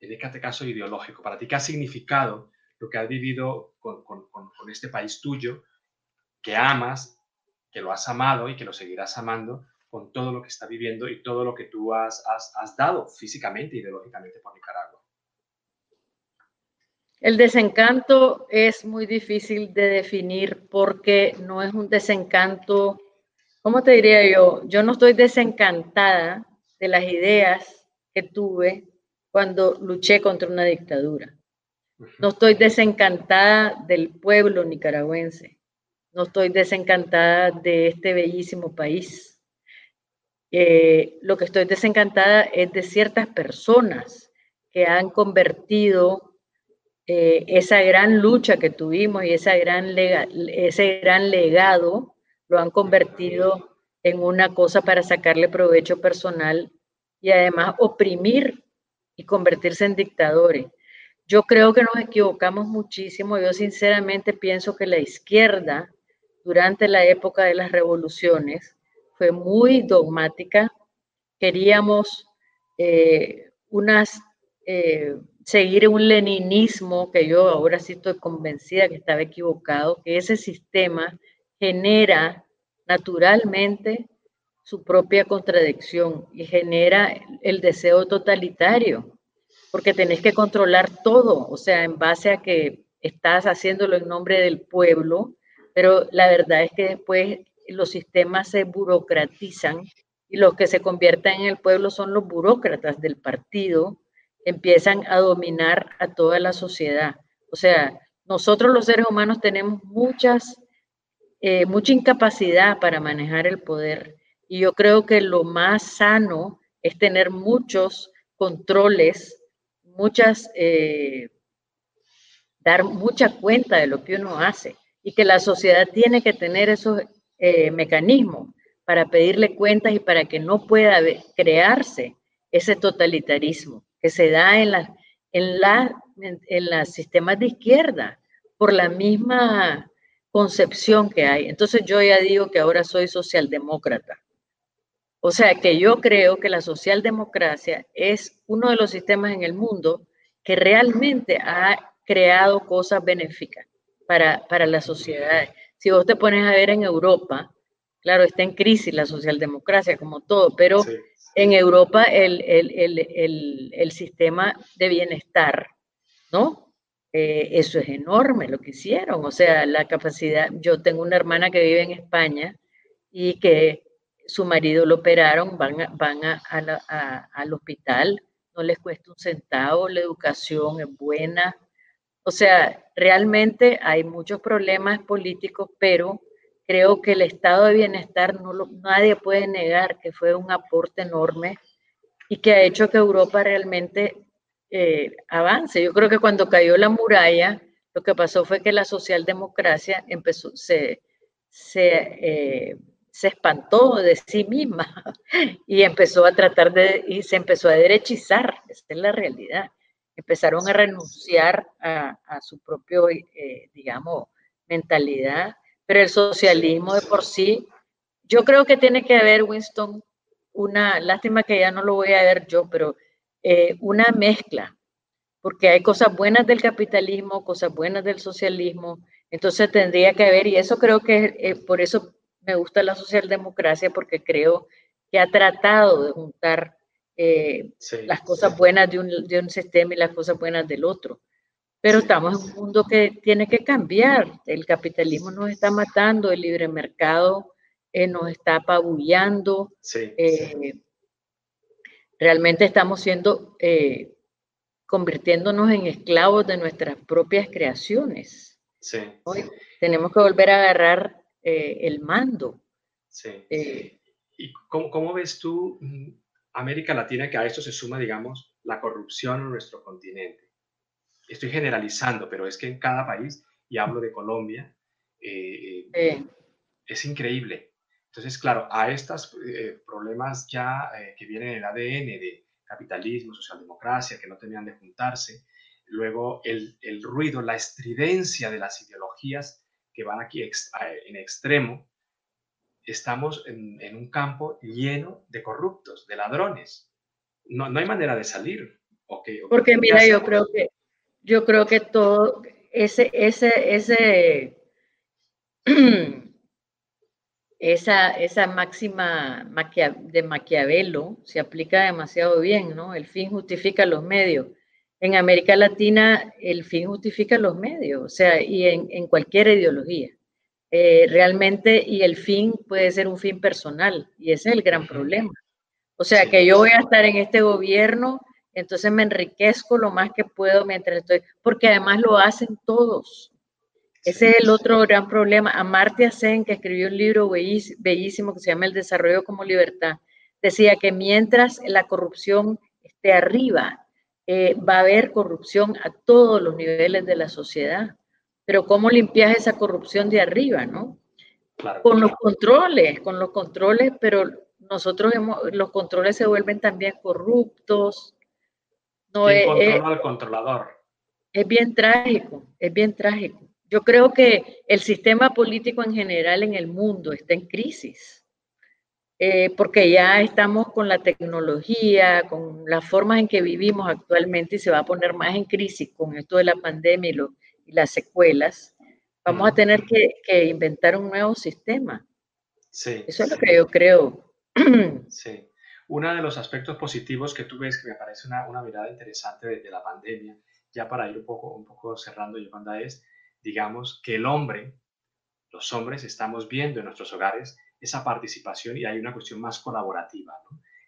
En este caso ideológico, para ti, ¿qué ha significado lo que has vivido con, con, con, este país tuyo, que amas, que lo has amado y que lo seguirás amando con todo lo que está viviendo y todo lo que tú has, has, has dado físicamente, ideológicamente por Nicaragua? El desencanto es muy difícil de definir porque no es un desencanto, ¿cómo te diría yo? Yo no estoy desencantada de las ideas que tuve cuando luché contra una dictadura. No estoy desencantada del pueblo nicaragüense. No estoy desencantada de este bellísimo país. Eh, lo que estoy desencantada es de ciertas personas que han convertido eh, esa gran lucha que tuvimos y esa gran ese gran legado lo han convertido en una cosa para sacarle provecho personal y además oprimir y convertirse en dictadores. Yo creo que nos equivocamos muchísimo. Yo sinceramente pienso que la izquierda durante la época de las revoluciones fue muy dogmática. Queríamos eh, eh, seguir un leninismo que yo ahora sí estoy convencida que estaba equivocado, que ese sistema genera naturalmente su propia contradicción y genera el deseo totalitario, porque tenés que controlar todo, o sea, en base a que estás haciéndolo en nombre del pueblo, pero la verdad es que después los sistemas se burocratizan y los que se convierten en el pueblo son los burócratas del partido empiezan a dominar a toda la sociedad. O sea, nosotros los seres humanos tenemos muchas, eh, mucha incapacidad para manejar el poder y yo creo que lo más sano es tener muchos controles, muchas, eh, dar mucha cuenta de lo que uno hace y que la sociedad tiene que tener esos eh, mecanismos para pedirle cuentas y para que no pueda crearse ese totalitarismo que se da en, la, en, la, en, los sistemas de izquierda por la misma concepción que hay. Entonces yo ya digo que ahora soy socialdemócrata. O sea que yo creo que la socialdemocracia es uno de los sistemas en el mundo que realmente ha creado cosas benéficas para, para la sociedad. Si vos te pones a ver en Europa, claro, está en crisis la socialdemocracia como todo, pero en Europa el, sistema de bienestar, ¿no? Eh, eso es enorme lo que hicieron, o sea, la capacidad, yo tengo una hermana que vive en España y que su marido lo operaron, van, van al hospital, no les cuesta un centavo, la educación es buena. O sea, realmente hay muchos problemas políticos, pero creo que el estado de bienestar no nadie puede negar que fue un aporte enorme y que ha hecho que Europa realmente eh, avance. Yo creo que cuando cayó la muralla, lo que pasó fue que la socialdemocracia empezó, se, se, eh, se espantó de sí misma <laughs> y empezó a tratar de, y se empezó a derechizar, esta es la realidad. Empezaron a renunciar a, a su propio, eh, digamos, mentalidad, pero el socialismo de por sí, yo creo que tiene que haber, Winston, una, lástima que ya no lo voy a ver yo, pero eh, una mezcla, porque hay cosas buenas del capitalismo, cosas buenas del socialismo, entonces tendría que haber, y eso creo que eh, por eso me gusta la socialdemocracia, porque creo que ha tratado de juntar eh, las cosas buenas de un, de un, sistema y las cosas buenas del otro. Pero estamos en un mundo que tiene que cambiar. El capitalismo nos está matando, el libre mercado nos está apabullando. Realmente estamos siendo, eh, convirtiéndonos en esclavos de nuestras propias creaciones. Sí. Tenemos que volver a agarrar eh, el mando. Sí. Eh, ¿Y cómo, ves tú mm, América Latina que a esto se suma, digamos, la corrupción en nuestro continente? Estoy generalizando, pero es que en cada país, y hablo de Colombia, es increíble entonces, claro, a estos eh, problemas ya eh, que vienen en el ADN de capitalismo, socialdemocracia, que no tenían de juntarse, luego el, el ruido, la estridencia de las ideologías que van aquí en extremo, estamos en, en, un campo lleno de corruptos, de ladrones. No, no hay manera de salir. Porque mira, yo creo que yo creo que todo ese ese ese <clears throat> esa, esa máxima de Maquiavelo se aplica demasiado bien, ¿no? El fin justifica los medios. En América Latina el fin justifica los medios, o sea, y en, cualquier ideología. Eh, realmente, y el fin puede ser un fin personal, y ese es el gran problema. O sea, que yo voy a estar en este gobierno, entonces me enriquezco lo más que puedo mientras estoy, porque además lo hacen todos. Ese es el otro gran problema. Amartya Sen, que escribió un libro bellísimo que se llama El desarrollo como libertad, decía que mientras la corrupción esté arriba, eh, va a haber corrupción a todos los niveles de la sociedad. Pero ¿cómo limpias esa corrupción de arriba, no? con los controles, con los controles, pero nosotros hemos, los controles se vuelven también corruptos. No es, al controlador? Es bien trágico, es bien trágico. Yo creo que el sistema político en general en el mundo está en crisis, eh, porque ya estamos con la tecnología, con las formas en que vivimos actualmente y se va a poner más en crisis con esto de la pandemia y, las secuelas. Vamos a tener que, inventar un nuevo sistema. Sí, Eso es lo que yo creo. <clears throat> Sí. Uno de los aspectos positivos que tú ves, que me parece una, una mirada interesante de, la pandemia, ya para ir un poco, un poco cerrando, Yolanda, es digamos, que el hombre, los hombres, estamos viendo en nuestros hogares esa participación y hay una cuestión más colaborativa,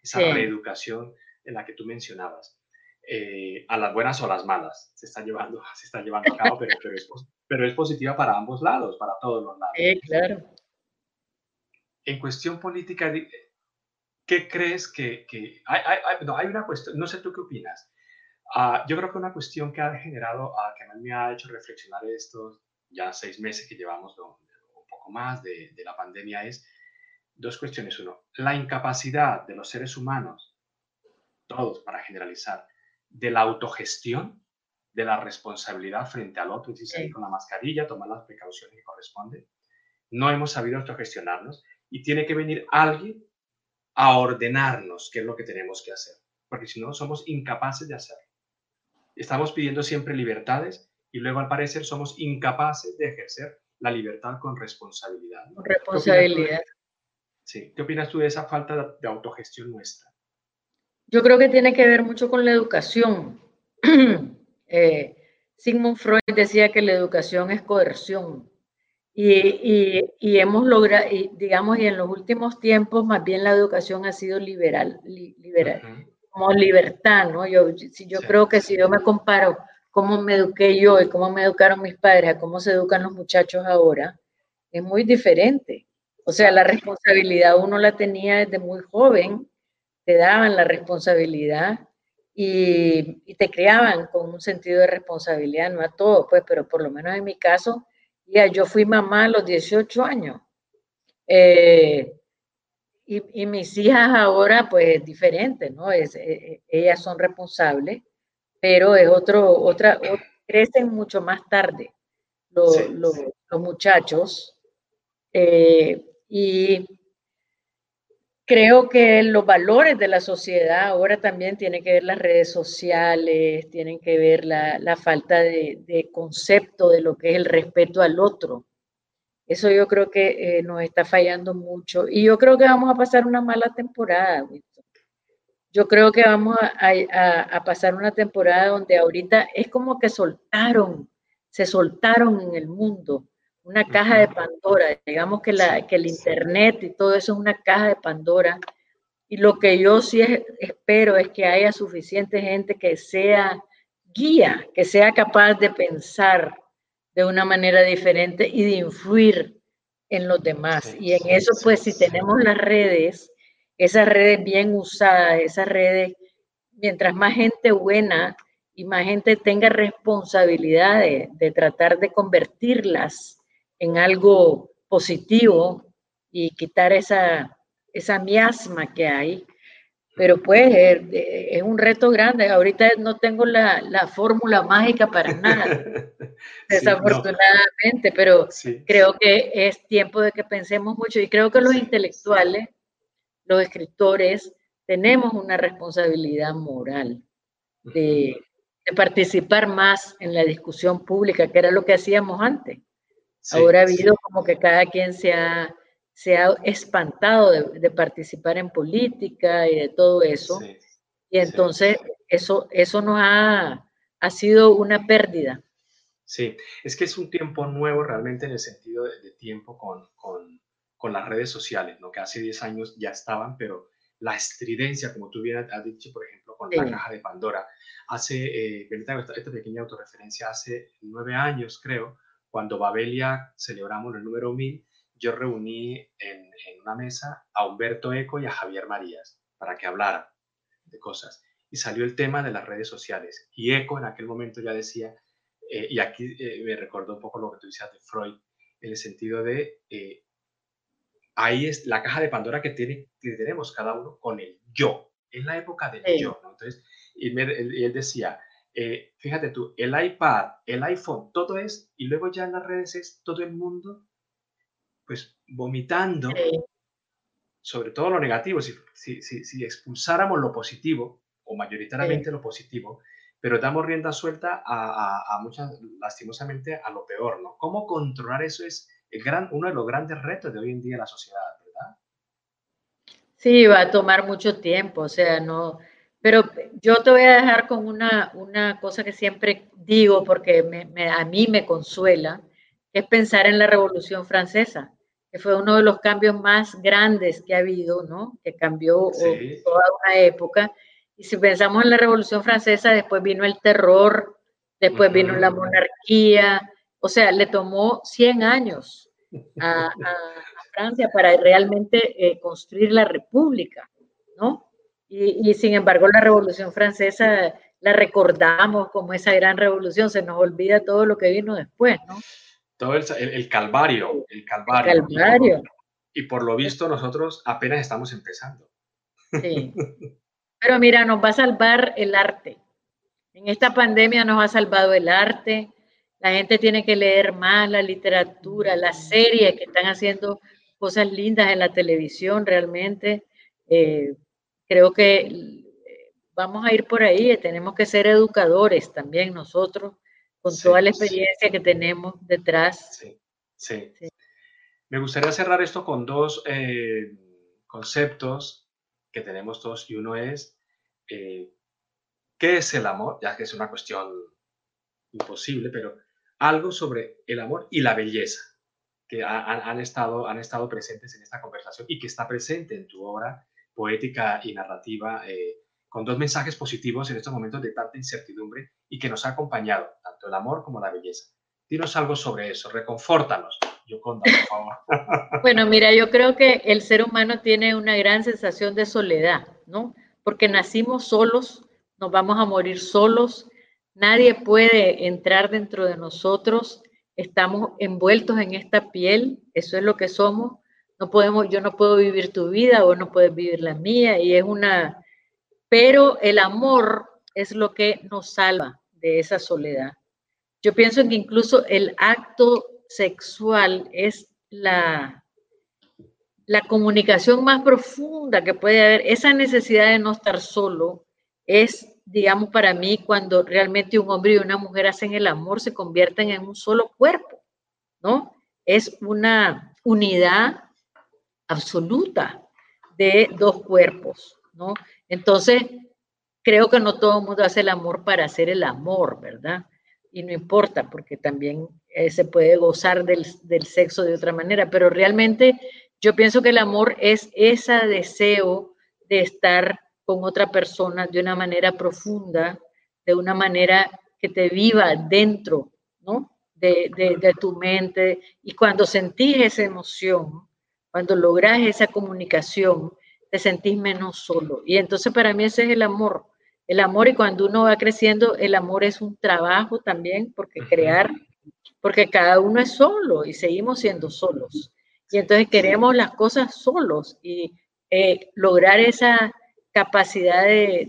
esa reeducación en la que tú mencionabas. Eh, a las buenas o a las malas se está llevando, <laughs> se está llevando a cabo, pero, pero, es, pero, es, positiva para ambos lados, para todos los lados. Sí, claro. En cuestión política, ¿qué crees que, que hay, hay, no, hay una cuestión, no sé tú qué opinas, Ah, yo creo que una cuestión que ha generado, uh, que me ha hecho reflexionar estos ya seis meses que llevamos, un poco más de, de, la pandemia, es dos cuestiones. Uno, la incapacidad de los seres humanos, todos para generalizar, de la autogestión, de la responsabilidad frente al otro, es salir con la mascarilla, tomar las precauciones que corresponden. No hemos sabido autogestionarnos y tiene que venir alguien a ordenarnos qué es lo que tenemos que hacer, porque si no somos incapaces de hacerlo. Estamos pidiendo siempre libertades y luego al parecer somos incapaces de ejercer la libertad con responsabilidad. Responsabilidad. sí. ¿Qué opinas tú de esa falta de autogestión nuestra? Yo creo que tiene que ver mucho con la educación. <clears throat> eh, Sigmund Freud decía que la educación es coerción Y, y, hemos logrado, digamos, y en los últimos tiempos más bien la educación ha sido liberal, liberal como libertad, ¿no? Yo, si, yo creo que si yo me comparo cómo me eduqué yo y cómo me educaron mis padres, a cómo se educan los muchachos ahora, es muy diferente. O sea, la responsabilidad uno la tenía desde muy joven, te daban la responsabilidad y, y te criaban con un sentido de responsabilidad, no a todo, pues, pero por lo menos en mi caso, ya yo fui mamá a los 18 años. Eh, y, mis hijas ahora, pues, diferente, ¿no? Es, eh, ellas son responsables, pero es otro, otra, crecen mucho más tarde los, muchachos. Eh, y creo que los valores de la sociedad ahora también tienen que ver las redes sociales, tienen que ver la, la falta de, concepto de lo que es el respeto al otro. Eso yo creo que eh, nos está fallando mucho y yo creo que vamos a pasar una mala temporada. Yo creo que vamos a, pasar una temporada donde ahorita es como que soltaron, se soltaron en el mundo una caja de Pandora. Digamos que, la, que el Internet y todo eso es una caja de Pandora. Y lo que yo sí espero es que haya suficiente gente que sea guía, que sea capaz de pensar de una manera diferente y de influir en los demás. y en eso, pues, si tenemos las redes, esas redes bien usadas, esas redes, mientras más gente buena y más gente tenga responsabilidad de, tratar de convertirlas en algo positivo y quitar esa, esa miasma que hay, pero pues es, un reto grande. Ahorita no tengo la, fórmula mágica para nada, <laughs> desafortunadamente, pero creo que es tiempo de que pensemos mucho. Y creo que los intelectuales, los escritores, tenemos una responsabilidad moral de, participar más en la discusión pública, que era lo que hacíamos antes. Ahora ha habido como que cada quien se ha se ha espantado de, participar en política y de todo eso. y entonces eso, eso nos ha, ha, sido una pérdida. Sí, es que es un tiempo nuevo realmente en el sentido de, tiempo con, con, con, las redes sociales, ¿no? que hace 10 años ya estaban, pero la estridencia, como tú bien has dicho, por ejemplo, con la caja de Pandora, hace, eh, esta, esta pequeña autorreferencia, hace nueve años creo, cuando Babelia celebramos el número 1000, yo reuní en, una mesa a Humberto Eco y a Javier Marías para que hablaran de cosas. Y salió el tema de las redes sociales. Y Eco en aquel momento ya decía, eh, y aquí eh, me recordó un poco lo que tú decías de Freud, en el sentido de, eh, ahí es la caja de Pandora que, tiene, que tenemos cada uno con el yo. Es la época del yo. Entonces, y, él, decía, fíjate tú, el iPad, el iPhone, todo es, y luego ya en las redes es todo el mundo pues vomitando sobre todo lo negativo, si, si, si, expulsáramos lo positivo, o mayoritariamente lo positivo, pero damos rienda suelta a, a, muchas, lastimosamente, a lo peor, ¿no? ¿Cómo controlar eso es el gran, uno de los grandes retos de hoy en día en la sociedad, ¿verdad? Sí, va a tomar mucho tiempo, o sea, no, pero yo te voy a dejar con una, una cosa que siempre digo porque me, a mí me consuela, es pensar en la Revolución Francesa que fue uno de los cambios más grandes que ha habido, ¿no? Que cambió toda una época. Y si pensamos en la Revolución Francesa, después vino el terror, después vino la monarquía, o sea, le tomó 100 años a, Francia para realmente eh, construir la república, ¿no? Y, y, sin embargo, la Revolución Francesa la recordamos como esa gran revolución, se nos olvida todo lo que vino después, ¿no? todo el, calvario, el calvario. Y, por, lo visto nosotros apenas estamos empezando. Sí. Pero mira, nos va a salvar el arte. En esta pandemia nos ha salvado el arte. La gente tiene que leer más la literatura, las series que están haciendo cosas lindas en la televisión realmente. Eh, creo que eh, vamos a ir por ahí, tenemos que ser educadores también nosotros con toda la experiencia que tenemos detrás. Sí, sí, Me gustaría cerrar esto con dos eh, conceptos que tenemos todos y uno es, eh, ¿qué es el amor? Ya que es una cuestión imposible, pero algo sobre el amor y la belleza. que han, estado, han estado presentes en esta conversación y que está presente en tu obra poética y narrativa, eh, con dos mensajes positivos en estos momentos de tanta incertidumbre y que nos ha acompañado, tanto el amor como la belleza. Dinos algo sobre eso, reconfórtanos, Yoconda, por favor. <laughs> Bueno, mira, yo creo que el ser humano tiene una gran sensación de soledad, ¿no? Porque nacimos solos, nos vamos a morir solos, nadie puede entrar dentro de nosotros, estamos envueltos en esta piel, eso es lo que somos, no podemos, yo no puedo vivir tu vida o no puedes vivir la mía y es una, pero el amor es lo que nos salva de esa soledad. Yo pienso que incluso el acto sexual es la, la comunicación más profunda que puede haber. Esa necesidad de no estar solo es, digamos, para mí cuando realmente un hombre y una mujer hacen el amor, se convierten en un solo cuerpo, ¿no? Es una unidad absoluta de dos cuerpos, ¿no? Entonces, creo que no todo mundo hace el amor para hacer el amor, ¿verdad? Y no importa, porque también eh, se puede gozar del, del, sexo de otra manera, pero realmente yo pienso que el amor es ese deseo de estar con otra persona de una manera profunda, de una manera que te viva dentro, ¿no? De, de, de tu mente. Y cuando sentís esa emoción, cuando logras esa comunicación, te sentís menos solo. Y entonces para mí ese es el amor. El amor y cuando uno va creciendo, el amor es un trabajo también, porque crear, porque cada uno es solo y seguimos siendo solos. Y entonces queremos las cosas solos y eh, lograr esa capacidad de,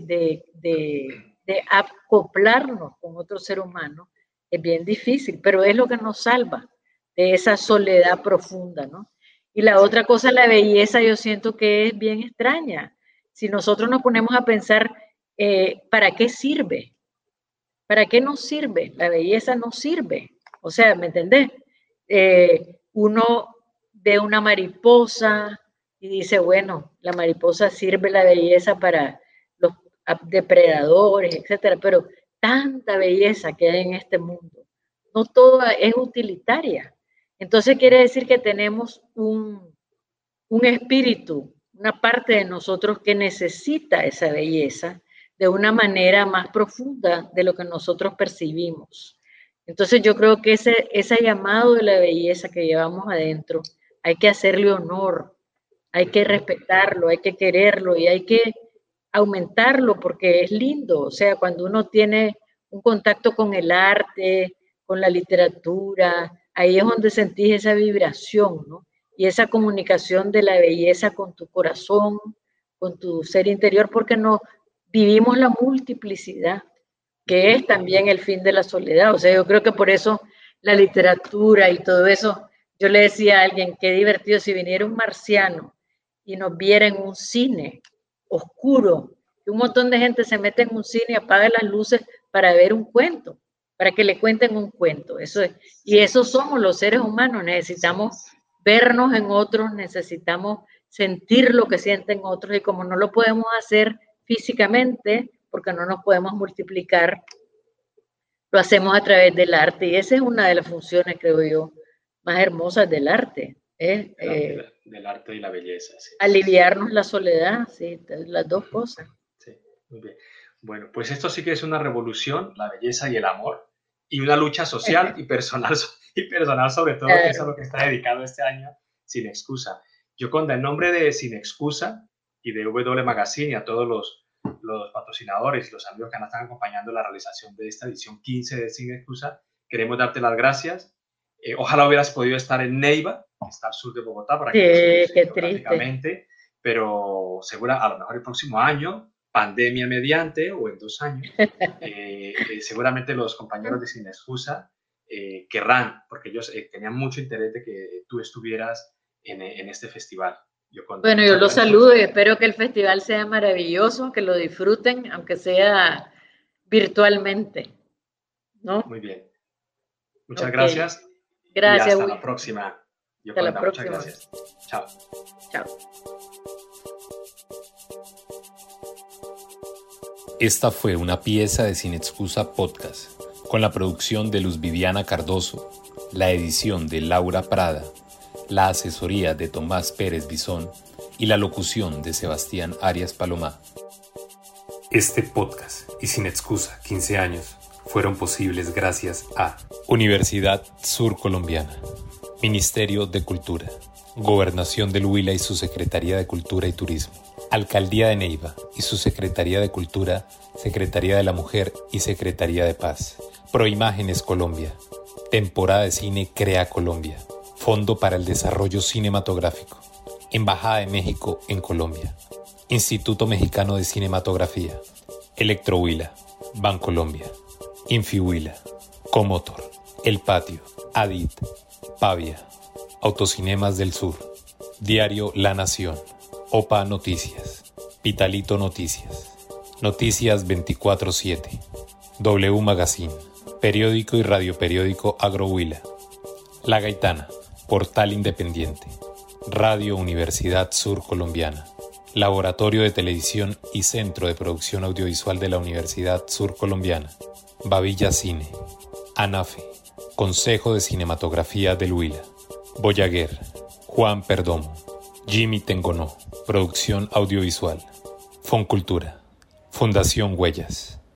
de, de acoplarnos con otro ser humano es bien difícil, pero es lo que nos salva de esa soledad profunda, ¿no? Y la otra cosa, la belleza, yo siento que es bien extraña. Si nosotros nos ponemos a pensar, eh, ¿para qué sirve? ¿Para qué nos sirve? La belleza no sirve. O sea, ¿me entendés? Eh, uno ve una mariposa y dice, bueno, la mariposa sirve la belleza para los depredadores, etcétera, pero tanta belleza que hay en este mundo, no toda es utilitaria. Entonces quiere decir que tenemos un, espíritu, una parte de nosotros que necesita esa belleza de una manera más profunda de lo que nosotros percibimos. Entonces yo creo que ese, ese llamado de la belleza que llevamos adentro, hay que hacerle honor, hay que respetarlo, hay que quererlo y hay que aumentarlo porque es lindo. O sea, cuando uno tiene un contacto con el arte, con la literatura, ahí es donde sentís esa vibración, ¿no? Y esa comunicación de la belleza con tu corazón, con tu ser interior, porque no vivimos la multiplicidad, que es también el fin de la soledad. O sea, yo creo que por eso la literatura y todo eso, yo le decía a alguien, qué divertido si viniera un marciano y nos viera en un cine oscuro, que un montón de gente se mete en un cine y apaga las luces para ver un cuento para que le cuenten un cuento. Eso es, y eso somos los seres humanos, necesitamos vernos en otros, necesitamos sentir lo que sienten otros y como no lo podemos hacer físicamente, porque no nos podemos multiplicar, lo hacemos a través del arte y esa es una de las funciones, creo yo, más hermosas del arte. ¿eh? del arte y la belleza. Aliviarnos la soledad, sí, las dos cosas. Sí, muy bien. Bueno, pues esto sí que es una revolución, la belleza y el amor, y una lucha social y personal, <laughs> y personal sobre todo, que es a lo que está dedicado este año, Sin Excusa. Yo, con en nombre de Sin Excusa y de W Magazine y a todos los, los patrocinadores y los amigos que nos están acompañando en la realización de esta edición 15 de Sin Excusa, queremos darte las gracias. Eh, ojalá hubieras podido estar en Neiva, que está al sur de Bogotá, para que sí, triste. pero segura a lo mejor el próximo año pandemia mediante o en dos años, eh, <laughs> eh, seguramente los compañeros de Sin Excusa eh, querrán, porque ellos tenían mucho interés de que tú estuvieras en, en este festival. Yo bueno, yo los saludo y espero que el festival sea maravilloso, que lo disfruten, aunque sea virtualmente. ¿no? Muy bien. Muchas gracias. Gracias. hasta la próxima. hasta la próxima. Muchas gracias. Chao. Chao. Esta fue una pieza de Sin Excusa Podcast, con la producción de Luz Viviana Cardoso, la edición de Laura Prada la asesoría de Tomás Pérez Bisón y la locución de Sebastián Arias Palomá. Este podcast y sin excusa 15 años fueron posibles gracias a Universidad Sur Colombiana, Ministerio de Cultura, Gobernación del Huila y su Secretaría de Cultura y Turismo, Alcaldía de Neiva y su Secretaría de Cultura, Secretaría de la Mujer y Secretaría de Paz, Proimágenes Colombia, Temporada de Cine Crea Colombia, Fondo para el Desarrollo Cinematográfico, Embajada de México en Colombia, Instituto Mexicano de Cinematografía, Electrohuila, Bancolombia, Infihuila, Comotor, El Patio, Adit, Pavia, Autocinemas del Sur, Diario La Nación, OPA Noticias, Pitalito Noticias, Noticias 24-7, W Magazine, Periódico y Radioperiódico Agrohuila, La Gaitana, Portal Independiente, Radio Universidad Sur Colombiana, Laboratorio de Televisión y Centro de Producción Audiovisual de la Universidad Sur Colombiana, Babilla Cine, ANAFE, Consejo de Cinematografía del Huila, Boyaguer, Juan Perdomo, Jimmy Tengonó, Producción Audiovisual, Foncultura, Fundación Huellas.